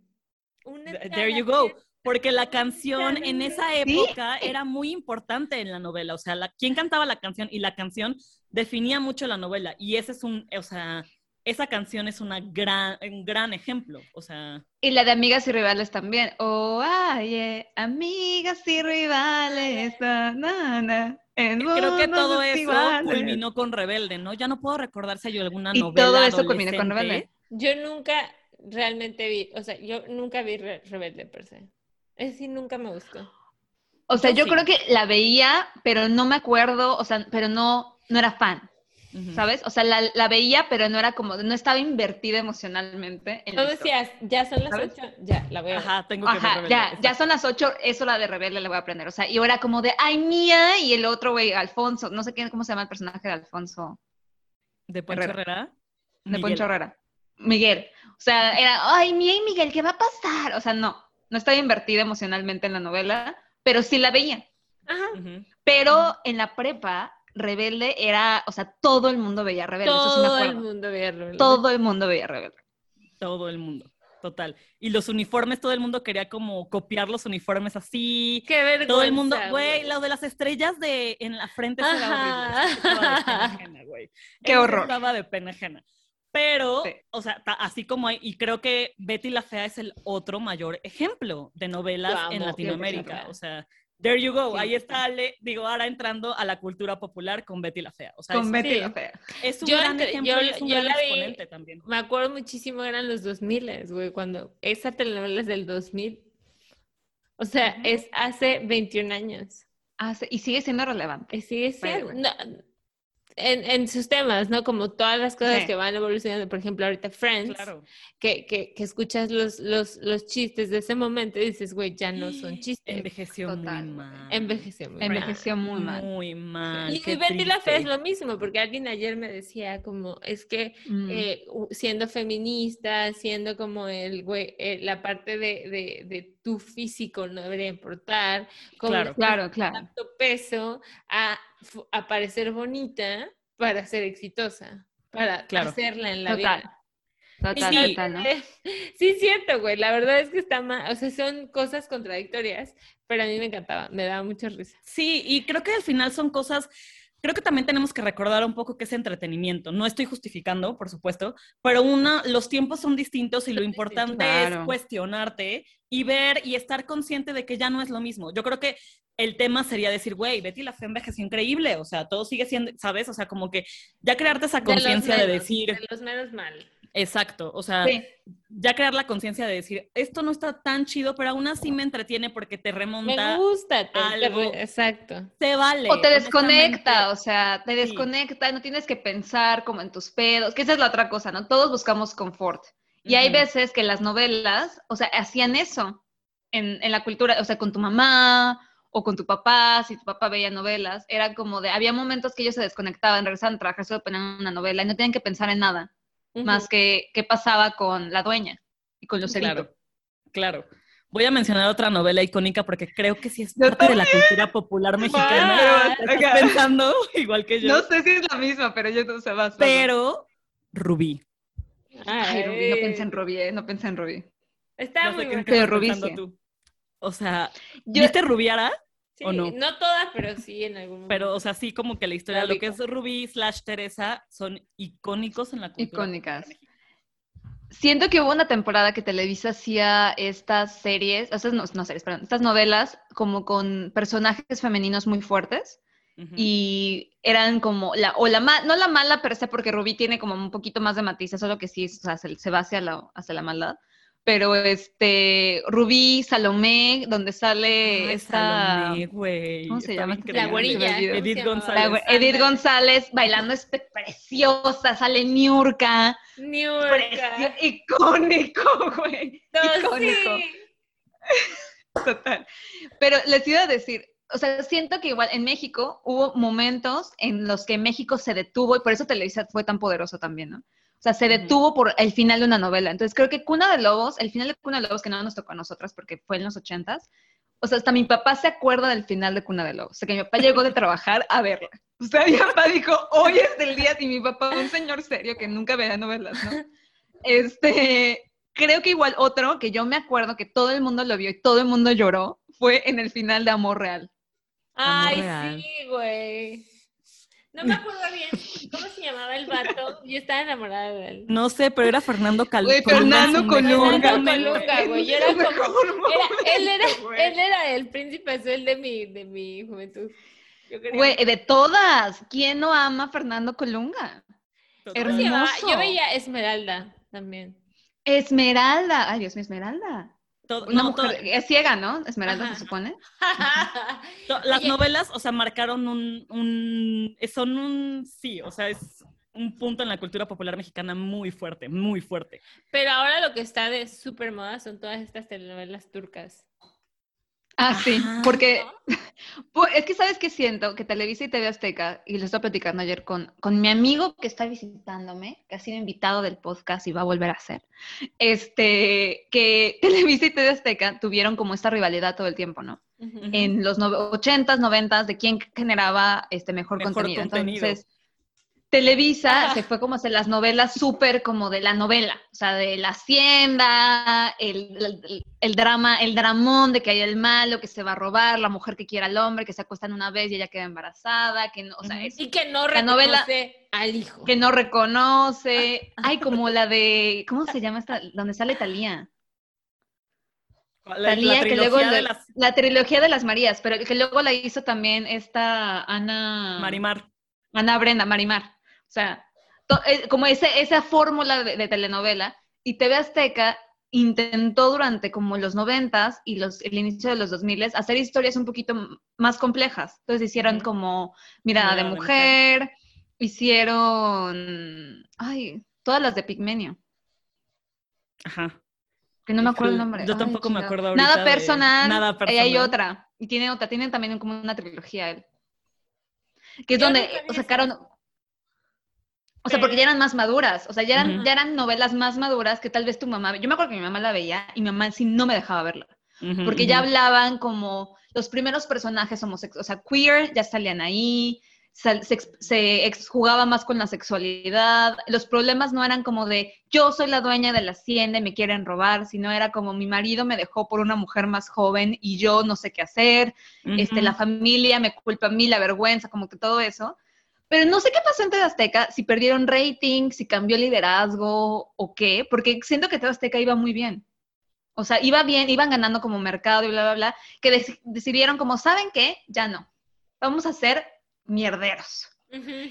There you go. Porque la canción en esa época era muy importante en la novela. O sea, la, quién cantaba la canción y la canción definía mucho la novela. Y ese es un, o sea, esa canción es una gran, un gran ejemplo. O sea. Y la de Amigas y Rivales también. Oh, ay, Amigas y Rivales. Creo que todo eso culminó con Rebelde, ¿no? Ya no puedo recordar si hay alguna novela. Y todo eso culminó con Rebelde. Yo nunca realmente vi, o sea, yo nunca vi Rebelde per se. Es decir, nunca me gustó. O sea, yo, creo que la veía, pero no me acuerdo, o sea, pero no, no era fan. ¿Sabes? O sea, la, veía, pero no era como, no estaba invertida emocionalmente. En decías, ya son las ocho, ya la veo. Ajá, tengo que Ajá, ya, ya son las ocho, eso la de Rebelde la voy a aprender. O sea, y ahora como de, ay, mía, y el otro güey, Alfonso, no sé quién, cómo se llama el personaje de Alfonso. ¿De Poncho Herrera? De Poncho Herrera. Miguel. O sea, era, ay, mía y Miguel, ¿qué va a pasar? O sea, no, no estaba invertida emocionalmente en la novela, pero sí la veía. Ajá. Pero en la prepa Rebelde era, o sea, todo el mundo veía Rebelde. Todo el mundo veía Rebelde. Todo el mundo veía Rebelde. Todo el mundo, total. Y los uniformes, todo el mundo quería como copiar los uniformes así. Qué vergüenza. Todo el mundo, güey, lo de las estrellas de en la frente se era horrible. güey. Qué horror. Estaba de pena ajena. Pero, o sea, así como hay, y creo que Betty la Fea es el otro mayor ejemplo de novelas en Latinoamérica. O sea, There you go, ahí está, le, digo, ahora entrando a la cultura popular con Betty la Fea. O sea, con Betty la Fea. Es un gran ejemplo y es un gran exponente también. Me acuerdo muchísimo, eran los 2000, güey, cuando esa telenovela es del 2000. O sea, es hace 21 años. Hace, y sigue siendo relevante. Y sigue siendo en, en, sus temas, ¿no? Como todas las cosas que van evolucionando, por ejemplo, ahorita Friends, que, que, que, escuchas los, los, los chistes de ese momento y dices, güey, ya no son chistes. Envejeció muy mal. Envejeció muy Envejeció mal. muy mal. Muy mal. Y, Betty la Fe es lo mismo, porque alguien ayer me decía como, es que mm. eh, siendo feminista, siendo como el, güey, eh, la parte de, de, de tu físico no debería importar, como claro, claro, claro. tanto peso a, a, parecer bonita para ser exitosa, para hacerla en la vida. Total, sí, total, ¿no? Sí, cierto, güey. La verdad es que está mal, o sea, son cosas contradictorias, pero a mí me encantaba, me daba mucha risa. Sí, y creo que al final son cosas creo que también tenemos que recordar un poco que es entretenimiento. No estoy justificando, por supuesto, pero una, los tiempos son distintos y lo importante es cuestionarte y ver y estar consciente de que ya no es lo mismo. Yo creo que el tema sería decir, güey, Betty la fe envejeció increíble, o sea, todo sigue siendo, ¿sabes? O sea, como que ya crearte esa conciencia de, decir... De los menos mal. Exacto, o sea, ya crear la conciencia de decir, esto no está tan chido, pero aún así me entretiene porque te remonta. Me gusta, algo. exacto. Te vale. O te desconecta, o sea, te desconecta, no tienes que pensar como en tus pedos, que esa es la otra cosa, ¿no? Todos buscamos confort. Y hay veces que las novelas, o sea, hacían eso en, en la cultura, o sea, con tu mamá o con tu papá, si tu papá veía novelas, era como de, había momentos que ellos se desconectaban, regresaban a trabajar, solo ponían una novela y no tenían que pensar en nada más que qué pasaba con la dueña y con los Claro, claro. Voy a mencionar otra novela icónica porque creo que sí es parte de la cultura popular mexicana. Estás pensando igual que yo. No sé si es la misma, pero yo no sé más. Pero Rubí. Ay, Rubí, no pensé en Rubí, ¿eh? no pensé en Rubí. Está muy bueno. Pero Rubí O sea, ¿viste Rubiara? No? no todas, pero sí en algún momento. Pero, o sea, sí como que la historia, de lo que es Rubí slash Teresa son icónicos en la cultura. Icónicas. Siento que hubo una temporada que Televisa hacía estas series, estas no, no series, perdón, estas novelas como con personajes femeninos muy fuertes y eran como la o la no la mala per se porque Rubí tiene como un poquito más de matices, solo que sí, o sea, se, va hacia la, hacia la maldad, pero este, Rubí, Salomé, donde sale esta... Salomé, güey. ¿Cómo se llama? La güerilla. Edith González. Edith González bailando es preciosa, sale Niurka. Niurka. Icónico, güey. Icónico. Total. Pero les iba a decir, o sea, siento que igual en México hubo momentos en los que México se detuvo y por eso Televisa fue tan poderoso también, ¿no? O sea, se detuvo por el final de una novela. Entonces creo que Cuna de Lobos, el final de Cuna de Lobos que no nos tocó a nosotras porque fue en los ochentas, o sea, hasta mi papá se acuerda del final de Cuna de Lobos. O sea, que mi papá llegó de trabajar a verla. O sea, mi papá dijo, hoy es el día, y mi papá, un señor serio que nunca veía novelas, ¿no? Este, creo que igual otro que yo me acuerdo que todo el mundo lo vio y todo el mundo lloró fue en el final de Amor Real. Ay, sí, güey. No me acuerdo bien cómo se llamaba el vato. Yo estaba enamorada de él. No sé, pero era Fernando Cal Güey, Fernando Colunga. Fernando Colunga, güey. Yo era como. Era, él, era, él era el príncipe azul de mi, de mi juventud. Güey, de todas. ¿Quién no ama a Fernando Colunga? Hermoso. Yo veía Esmeralda también. Esmeralda. Ay, Dios mío, Esmeralda. Una mujer es ciega, ¿no? Esmeralda se supone. Las novelas, o sea, marcaron un, un, son un, sí, o sea, es un punto en la cultura popular mexicana muy fuerte, muy fuerte. Pero ahora lo que está de súper moda son todas estas telenovelas turcas. Ah, sí, porque es que sabes que siento que Televisa y TV Azteca, y lo estaba platicando ayer con, con mi amigo que está visitándome, que ha sido invitado del podcast y va a volver a ser, este, que Televisa y TV Azteca tuvieron como esta rivalidad todo el tiempo, ¿no? En los 80s, 90s, de quién generaba este mejor, contenido. Entonces, Televisa se fue como a hacer las novelas súper como de la novela, o sea, de la hacienda, el, el, drama, el dramón de que hay el malo que se va a robar, la mujer que quiere al hombre, que se acuestan una vez y ella queda embarazada, que no, o sea, y que no reconoce al hijo. Que no reconoce. Hay como la de, ¿cómo se llama esta? Donde sale Talía. Talía, que luego la trilogía de las Marías, pero que luego la hizo también esta Ana Marimar. Ana Brenda, Marimar. O sea, eh, como ese, esa fórmula de, telenovela, y TV Azteca intentó durante como los noventas y los, el inicio de los dos miles hacer historias un poquito más complejas. Entonces hicieron como Mirada, de, mujer, hicieron, ay, todas las de Pigmenio. Ajá. Que no me acuerdo el nombre. Yo tampoco me acuerdo ahorita. Nada personal. nada personal. Hay otra. Y tiene otra. Tienen también como una trilogía él. Que es donde sacaron o sea, porque ya eran más maduras, o sea, ya eran, ya eran novelas más maduras que tal vez tu mamá, yo me acuerdo que mi mamá la veía y mi mamá sí no me dejaba verla, porque ya hablaban como los primeros personajes homosexuales, o sea, queer, ya salían ahí, se, se jugaba más con la sexualidad, los problemas no eran como de yo soy la dueña de la hacienda y me quieren robar, sino era como mi marido me dejó por una mujer más joven y yo no sé qué hacer, este, la familia me culpa a mí, la vergüenza, como que todo eso. Pero no sé qué pasó en TV Azteca, si perdieron rating, si cambió liderazgo o qué, porque siento que TV Azteca iba muy bien. O sea, iba bien, iban ganando como mercado y bla, bla, bla, que decidieron como, ¿saben qué? Ya no. Vamos a ser mierderos.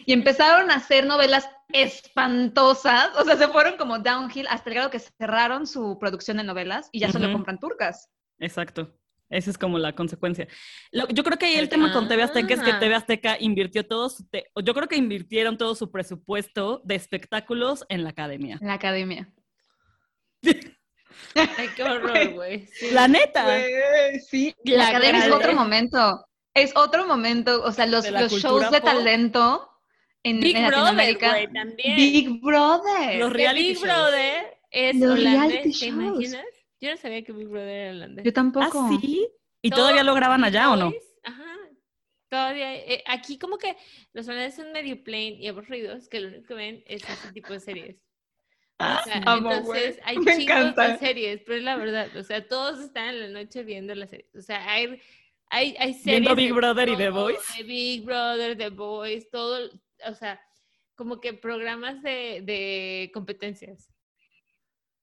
Y empezaron a hacer novelas espantosas, o sea, se fueron como downhill hasta el grado que cerraron su producción de novelas y ya solo compran turcas. Exacto. Esa es como la consecuencia. yo creo que ahí el tema con TV Azteca es que TV Azteca invirtió todo su, yo creo que invirtieron todo su presupuesto de espectáculos en la academia. En la academia. Ay, qué horror, güey. La neta. sí. La, academia es otro momento. Es otro momento. O sea, los, los shows de talento en, Big Brother, también. Big Brother. Los reality Big Brother es los ¿te imaginas? Yo no sabía que Big Brother era holandés. Yo tampoco. ¿Ah, sí? ¿Y todavía lo graban allá o no? Ajá. Todavía, eh, aquí como que los holandeses son medio plain y aburridos, que lo único que ven es ese tipo de series. Ah, entonces hay chingos de series, pero es la verdad, o sea, todos están en la noche viendo las series. O sea, hay, hay, hay series. Viendo Big Brother y The Voice. Big Brother, The Voice, todo, o sea, como que programas de, de competencias.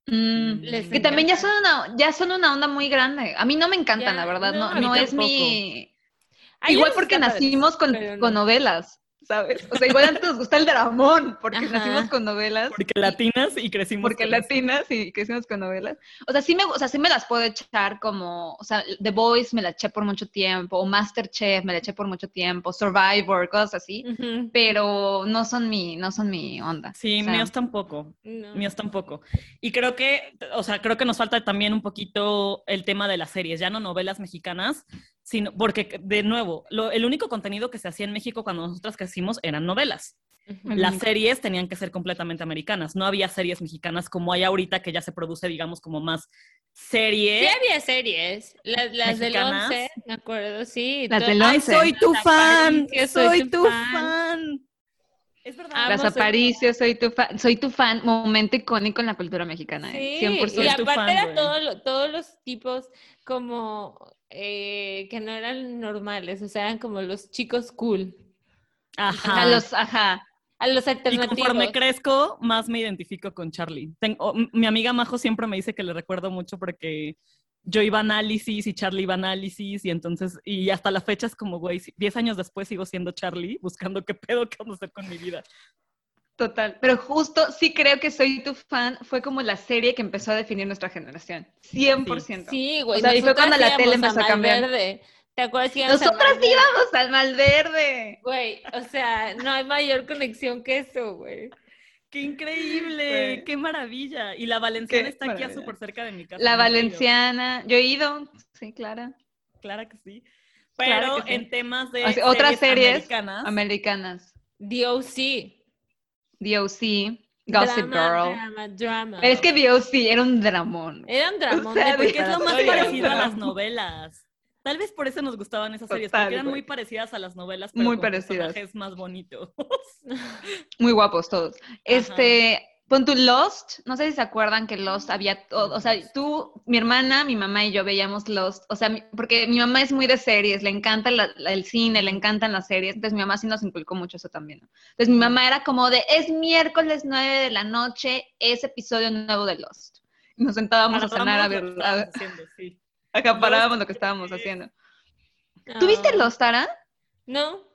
Mm, que también ya son, una, ya son una onda muy grande. A mí no me encantan, la verdad. No, no, es mi. Igual porque nacimos con, con, novelas. ¿Sabes? O sea, igual antes nos gusta el dramón, porque nacimos con novelas. Porque latinas y crecimos Porque latinas y crecimos con novelas. O sea, sí me, o sea, sí me las puedo echar como, o sea, The Voice me la eché por mucho tiempo, o Masterchef me la eché por mucho tiempo, Survivor, cosas así, pero no son mi, no son mi onda. Sí, míos tampoco, míos tampoco. Y creo que, o sea, creo que nos falta también un poquito el tema de las series, ya no novelas mexicanas, sino porque, de nuevo, el único contenido que se hacía en México cuando nosotras crecimos eran novelas. Las series tenían que ser completamente americanas. No había series mexicanas como hay ahorita que ya se produce, digamos, como más series. Sí había series. Las, las del 11, me acuerdo, sí. Las del 11. soy tu fan. Soy, tu fan. Es verdad. Las Aparicio, soy tu fan. Soy tu fan. Momento icónico en la cultura mexicana. ¿eh? 100%. Y aparte era todos los tipos como eh, que no eran normales, o sea, eran como los chicos cool. Ajá. A los, ajá. A los alternativos. Y conforme crezco, más me identifico con Charlie. Tengo, mi amiga Majo siempre me dice que le recuerdo mucho porque yo iba a análisis y Charlie iba a análisis y entonces, y hasta la fecha es como, güey, 10 años después sigo siendo Charlie, buscando qué pedo, qué vamos a hacer con mi vida. Total, pero justo sí creo que Soy tu fan fue como la serie que empezó a definir nuestra generación, 100%. Sí, güey. O sea, y fue cuando la tele empezó a, cambiar. ¿Te acuerdas que Nosotras íbamos al Malverde. Güey, o sea, no hay mayor conexión que eso, güey. ¡Qué increíble! ¡Qué maravilla! Y la Valenciana está aquí súper cerca de mi casa. La Valenciana, yo he ido, sí, Clara. Clara que sí. Pero en temas de otras series americanas. americanas. DOC. DOC, Gossip Girl. Drama, drama. es que DOC era un dramón. Era un dramón. porque es lo más parecido a las novelas. Tal vez por eso nos gustaban esas series, porque eran muy parecidas a las novelas, pero muy parecidas. personajes más bonitos. muy guapos todos. Este, Pon tu Lost, no sé si se acuerdan que Lost había, o, sea, tú, mi hermana, mi mamá y yo veíamos Lost, o sea, porque mi mamá es muy de series, le encanta el cine, le encantan las series, entonces mi mamá sí nos inculcó mucho eso también, Entonces mi mamá era como de, es miércoles 9 de la noche, ese episodio nuevo de Lost. Y nos sentábamos a cenar a ver, sí. acaparábamos lo que estábamos haciendo. ¿Tuviste ah. Lost, Tara? No.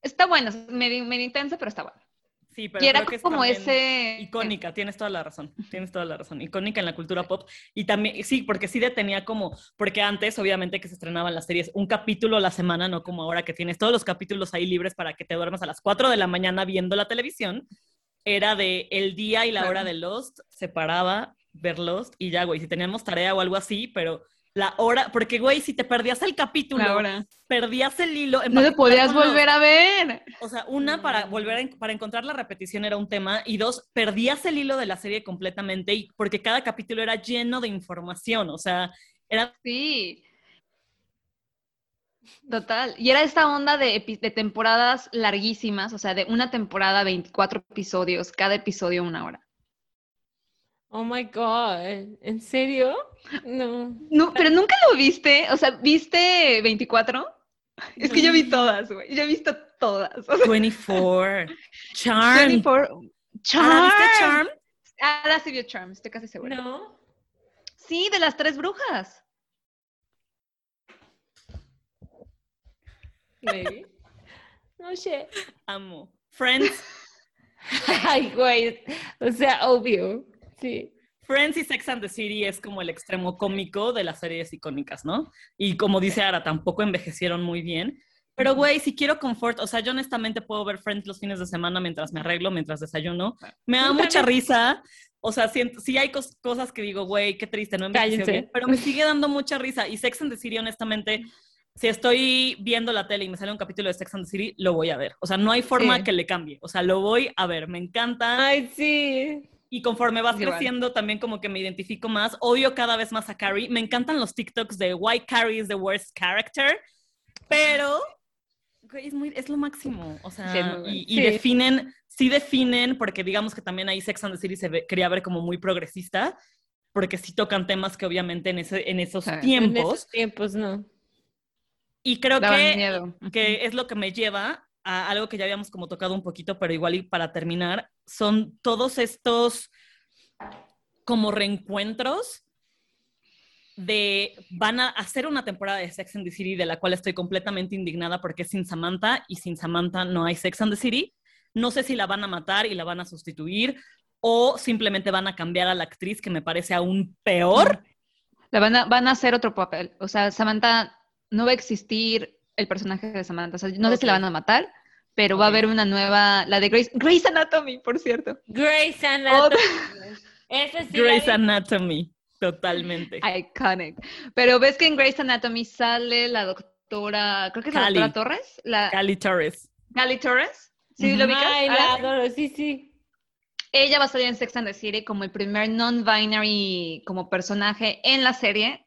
Está bueno, medio, medio intenso, pero está bueno. Sí, pero creo que es como ese icónica, tienes toda la razón, tienes toda la razón, icónica en la cultura pop. Y también sí, porque sí detenía como porque antes obviamente que se estrenaban las series un capítulo a la semana, no como ahora que tienes todos los capítulos ahí libres para que te duermas a las 4 de la mañana viendo la televisión, era de el día y la hora de Lost, se paraba ver Lost y ya, güey, si teníamos tarea o algo así, pero la hora, porque güey, si te perdías el capítulo, perdías el hilo. no te podías volver a ver. O sea, una para volver para encontrar la repetición era un tema y dos, perdías el hilo de la serie completamente y porque cada capítulo era lleno de información, o sea, era Sí. Total. Y era esta onda de, de temporadas larguísimas, o sea, de una temporada, 24 episodios, cada episodio una hora. Oh my God, ¿en serio? No. No, pero nunca lo viste. O sea, ¿viste 24? Es que yo vi todas, güey. Yo he visto todas. 24. Charm. 24. Charm. ¿Viste Charm? Ahora sí vio Charm, estoy casi segura. No. Sí, de las tres brujas. Maybe. No sé. Amo. Friends. Ay, güey. O sea, obvio. Sí. Friends y Sex and the City es como el extremo cómico de las series icónicas, ¿no? Y como dice Ara, tampoco envejecieron muy bien. Pero, güey, si quiero confort, o sea, yo honestamente puedo ver Friends los fines de semana mientras me arreglo, mientras desayuno. Me da mucha risa. O sea, sí, hay cosas que digo, güey, qué triste, no envejeció bien, pero me sigue dando mucha risa. Y Sex and the City, honestamente, si estoy viendo la tele y me sale un capítulo de Sex and the City, lo voy a ver. O sea, no hay forma que le cambie. O sea, lo voy a ver. Me encanta. Ay, sí. Y conforme vas creciendo, también como que me identifico más. Odio cada vez más a Carrie. Me encantan los TikToks de Why Carrie is the worst character. Pero es, muy, es lo máximo. O sea, y, definen, sí definen, porque digamos que también ahí Sex and the City se quería ver como muy progresista, porque sí tocan temas que obviamente en, ese, en esos tiempos. En esos tiempos, no. Y creo que, que es lo que me lleva a algo que ya habíamos como tocado un poquito, pero igual y para terminar, son todos estos como reencuentros de van a hacer una temporada de Sex and the City de la cual estoy completamente indignada porque es sin Samantha y sin Samantha no hay Sex and the City. No sé si la van a matar y la van a sustituir o simplemente van a cambiar a la actriz que me parece aún peor. La van a, van a hacer otro papel. O sea, Samantha no va a existir el personaje de Samantha. O sea, no sé si la van a matar, pero va a haber una nueva, la de Grace, Grace Anatomy, por cierto. Grace Anatomy. Grace Anatomy. Totalmente. Iconic. Pero ves que en Grey's Anatomy sale la doctora, creo que es la doctora Torres. La... Cali Torres. Cali Torres. ¿Sí lo ubicas? Ay, la adoro, sí, sí. Ella va a salir en Sex and the City como el primer non-binary como personaje en la serie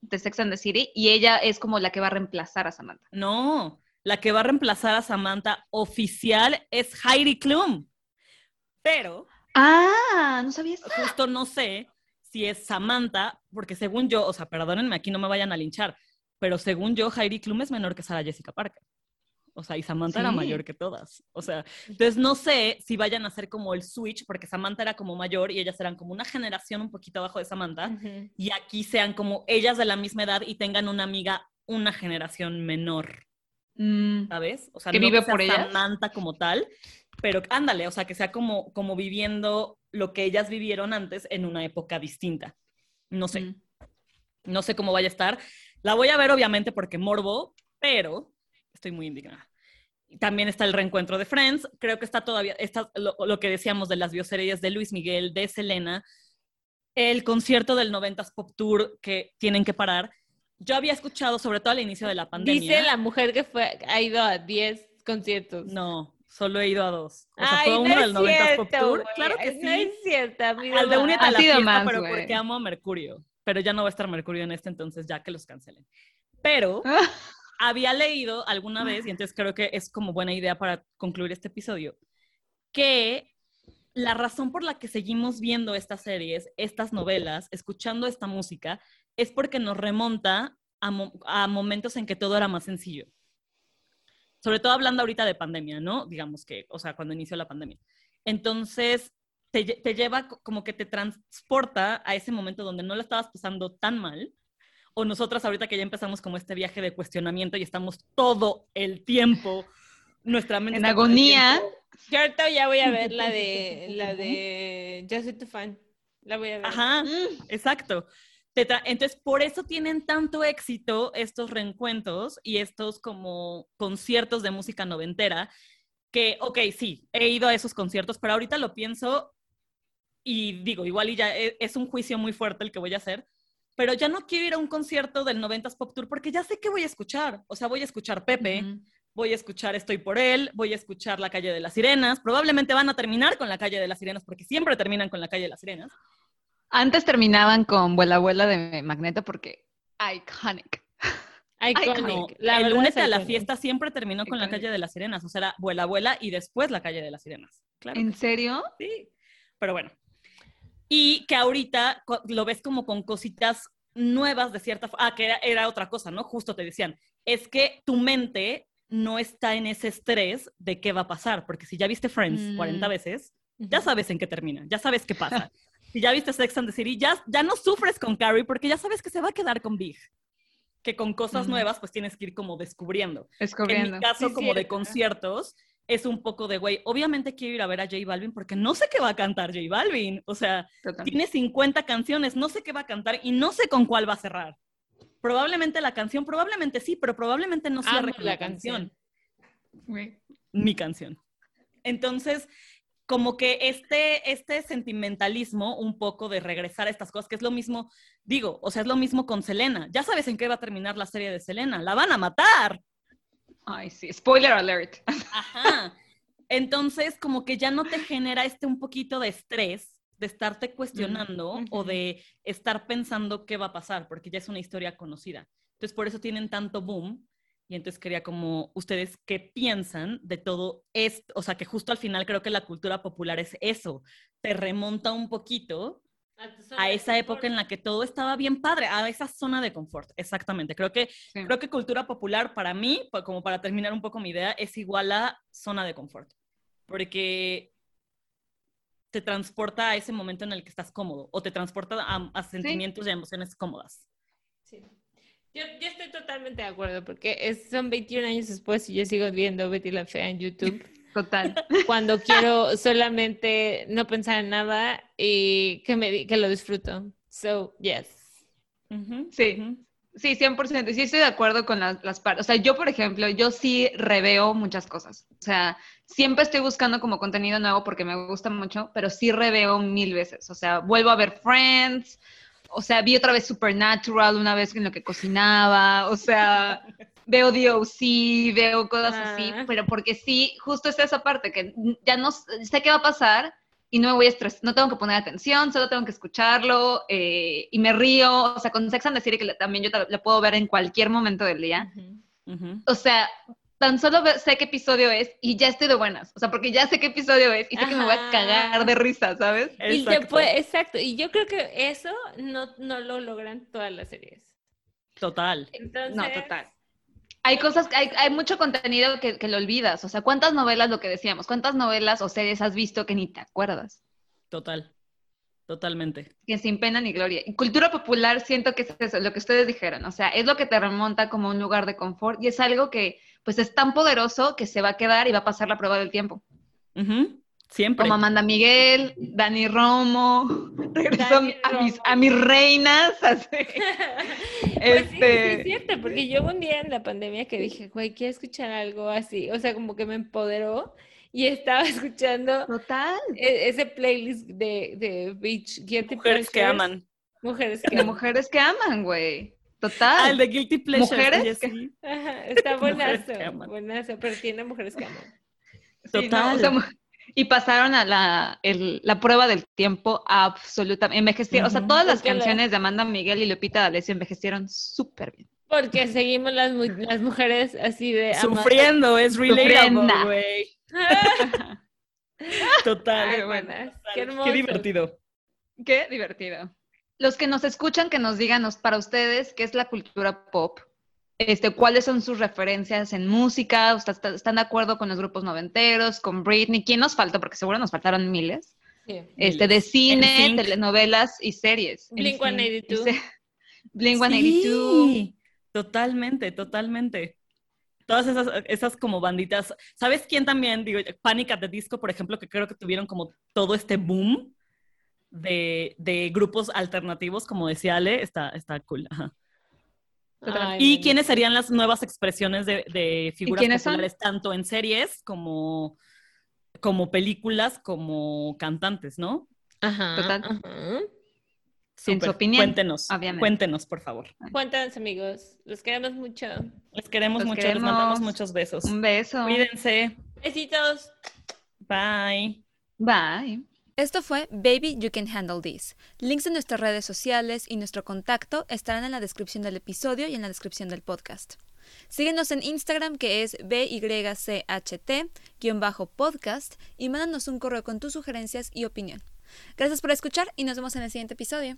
de Sex and the City y ella es como la que va a reemplazar a Samantha. No, la que va a reemplazar a Samantha oficial es Heidi Klum. Pero... Ah, no sabía eso. Justo no sé si es Samantha, porque según yo, o sea, perdónenme, aquí no me vayan a linchar, pero según yo, Heidi Klum es menor que Sara Jessica Parker. O sea, y Samantha era mayor que todas. O sea, entonces no sé si vayan a hacer como el switch, porque Samantha era como mayor y ellas eran como una generación un poquito abajo de Samantha, y aquí sean como ellas de la misma edad y tengan una amiga una generación menor. Mm. ¿Sabes? O sea, que vive por ella. Samantha como tal, pero ándale, o sea, que sea como, como viviendo lo que ellas vivieron antes en una época distinta. No sé. Mm. No sé cómo vaya a estar. La voy a ver, obviamente, porque morbo, pero estoy muy indignada. También está el reencuentro de Friends. Creo que está todavía, está lo, que decíamos de las bioseries de Luis Miguel, de Selena, el concierto del 90s Pop Tour que tienen que parar. Yo había escuchado, sobre todo al inicio de la pandemia. Dice la mujer que fue, ha ido a 10 conciertos. No, Solo he ido a dos. O sea, fue uno del 90 Pop Tour. Claro que sí. No es cierto, Al de Únete a la fiesta, más, pero porque amo a Mercurio. Pero ya no va a estar Mercurio en este, entonces ya que los cancelen. Pero había leído alguna vez, y entonces creo que es como buena idea para concluir este episodio, que la razón por la que seguimos viendo estas series, estas novelas, escuchando esta música, es porque nos remonta a momentos en que todo era más sencillo sobre todo hablando ahorita de pandemia, ¿no? Digamos que, o sea, cuando inició la pandemia. Entonces, te, lleva como que te transporta a ese momento donde no lo estabas pasando tan mal, o nosotras ahorita que ya empezamos como este viaje de cuestionamiento y estamos todo el tiempo, nuestra mente... En agonía. Cierto, ya voy a ver la de, la de Just Soy Tu Fan. La voy a ver. Ajá, mm. exacto. Entonces, por eso tienen tanto éxito estos reencuentros y estos como conciertos de música noventera, que, ok, sí, he ido a esos conciertos, pero ahorita lo pienso y digo, igual y ya e, es un juicio muy fuerte el que voy a hacer, pero ya no quiero ir a un concierto del 90s Pop Tour porque ya sé qué voy a escuchar. O sea, voy a escuchar Pepe, voy a escuchar Estoy por él, voy a escuchar La Calle de las Sirenas, probablemente van a terminar con La Calle de las Sirenas porque siempre terminan con La Calle de las Sirenas. Antes terminaban con Vuela Abuela de Magneto porque iconic. Iconic. el lunes a la fiesta siempre terminó con la calle de las sirenas, o sea, era Vuela Abuela y después la calle de las sirenas. Claro ¿En serio? Sí. Pero bueno. Y que ahorita lo ves como con cositas nuevas de cierta forma. Ah, que era, otra cosa, ¿no? Justo te decían, es que tu mente no está en ese estrés de qué va a pasar, porque si ya viste Friends 40 mm. veces, ya sabes en qué termina, ya sabes qué pasa. si ya viste Sex and the City, ya, ya no sufres con Carrie porque ya sabes que se va a quedar con Big. Que con cosas nuevas, pues tienes que ir como descubriendo. Descubriendo. En mi caso, como de conciertos, es un poco de, güey, obviamente quiero ir a ver a J Balvin porque no sé qué va a cantar J Balvin. O sea, tiene 50 canciones, no sé qué va a cantar y no sé con cuál va a cerrar. Probablemente la canción, probablemente sí, pero probablemente no cierre con la, canción. Mi canción. Entonces, como que este, este sentimentalismo un poco de regresar a estas cosas, que es lo mismo, digo, o sea, es lo mismo con Selena. Ya sabes en qué va a terminar la serie de Selena, la van a matar. Ay, sí, spoiler alert. Ajá. Entonces, como que ya no te genera este un poquito de estrés de estarte cuestionando o de estar pensando qué va a pasar, porque ya es una historia conocida. Entonces, por eso tienen tanto boom y entonces quería como ustedes qué piensan de todo esto, o sea, que justo al final creo que la cultura popular es eso, te remonta un poquito a esa época en la que todo estaba bien padre, a esa zona de confort, exactamente. Creo que, creo que cultura popular para mí, como para terminar un poco mi idea, es igual a zona de confort, porque te transporta a ese momento en el que estás cómodo o te transporta a, sentimientos y emociones cómodas. Yo, yo, estoy totalmente de acuerdo porque es, son 21 años después y yo sigo viendo Betty la Fea en YouTube. Total. Cuando quiero solamente no pensar en nada y que, me, que lo disfruto. So, yes. Sí. Sí, 100%. Y sí estoy de acuerdo con las, las partes. O sea, yo, por ejemplo, yo sí reveo muchas cosas. O sea, siempre estoy buscando como contenido nuevo porque me gusta mucho, pero sí reveo mil veces. O sea, vuelvo a ver Friends. O sea, vi otra vez Supernatural una vez en lo que cocinaba. O sea, veo DOC, veo cosas así. Ah. Pero porque sí, justo es esa parte que ya no sé qué va a pasar y no me voy a estresar, no tengo que poner atención, solo tengo que escucharlo eh, y me río. O sea, con Sex and the City, que también yo la puedo ver en cualquier momento del día. O sea, tan solo sé qué episodio es y ya estoy de buenas. O sea, porque ya sé qué episodio es y sé que me voy a cagar de risa, ¿sabes? Exacto. Y exacto. Y yo creo que eso no, no lo logran todas las series. Total. no, total hay cosas, hay, hay mucho contenido que, que, lo olvidas. O sea, ¿cuántas novelas, lo que decíamos, cuántas novelas o series has visto que ni te acuerdas? Total, totalmente. Que sin pena ni gloria. Y cultura popular siento que es eso, lo que ustedes dijeron. O sea, es lo que te remonta como un lugar de confort y es algo que pues es tan poderoso que se va a quedar y va a pasar la prueba del tiempo. Siempre. Como Amanda Miguel, Dani Romo, regresó a, mis, a mis reinas. Así. pues sí, este es cierto, porque yo un día en la pandemia que dije, güey, quiero escuchar algo así, o sea, como que me empoderó y estaba escuchando Total. E, ese playlist de, de Beach Guilty Mujeres que aman. Mujeres que aman. Mujeres que aman, güey. Total. Ah, el de Guilty Pleasure. Mujeres que... está buenazo, buenazo, pero tiene mujeres que aman. Total. Y pasaron a la, la prueba del tiempo absolutamente. Envejecieron. O sea, todas las canciones de Amanda Miguel y Lupita D'Alessio envejecieron súper bien. Porque seguimos las, las mujeres así de... Sufriendo, es relatable, güey. Total. Qué, hermoso. Qué divertido. Qué divertido. Los que nos escuchan, que nos digan para ustedes qué es la cultura pop este, cuáles son sus referencias en música, ¿están de acuerdo con los grupos noventeros, con Britney? ¿Quién nos faltó? Porque seguro nos faltaron miles. este, de cine, telenovelas y series. Blink-182. Blink-182. Sí, totalmente, totalmente. Todas esas, esas como banditas. ¿Sabes quién también? Digo, Panic at the Disco, por ejemplo, que creo que tuvieron como todo este boom de, de grupos alternativos, como decía Ale, está, está cool. Ajá y quiénes serían las nuevas expresiones de, figuras populares, tanto en series como, como películas, como cantantes, ¿no? Ajá. Total. Sin su opinión. Cuéntenos, cuéntenos, por favor. Cuéntanos, amigos. Los queremos mucho. Les queremos mucho, les mandamos muchos besos. Un beso. Cuídense. Besitos. Bye. Bye. Esto fue Baby You Can Handle This. Links de nuestras redes sociales y nuestro contacto estarán en la descripción del episodio y en la descripción del podcast. Síguenos en Instagram que es BYCHT-podcast y mándanos un correo con tus sugerencias y opinión. Gracias por escuchar y nos vemos en el siguiente episodio.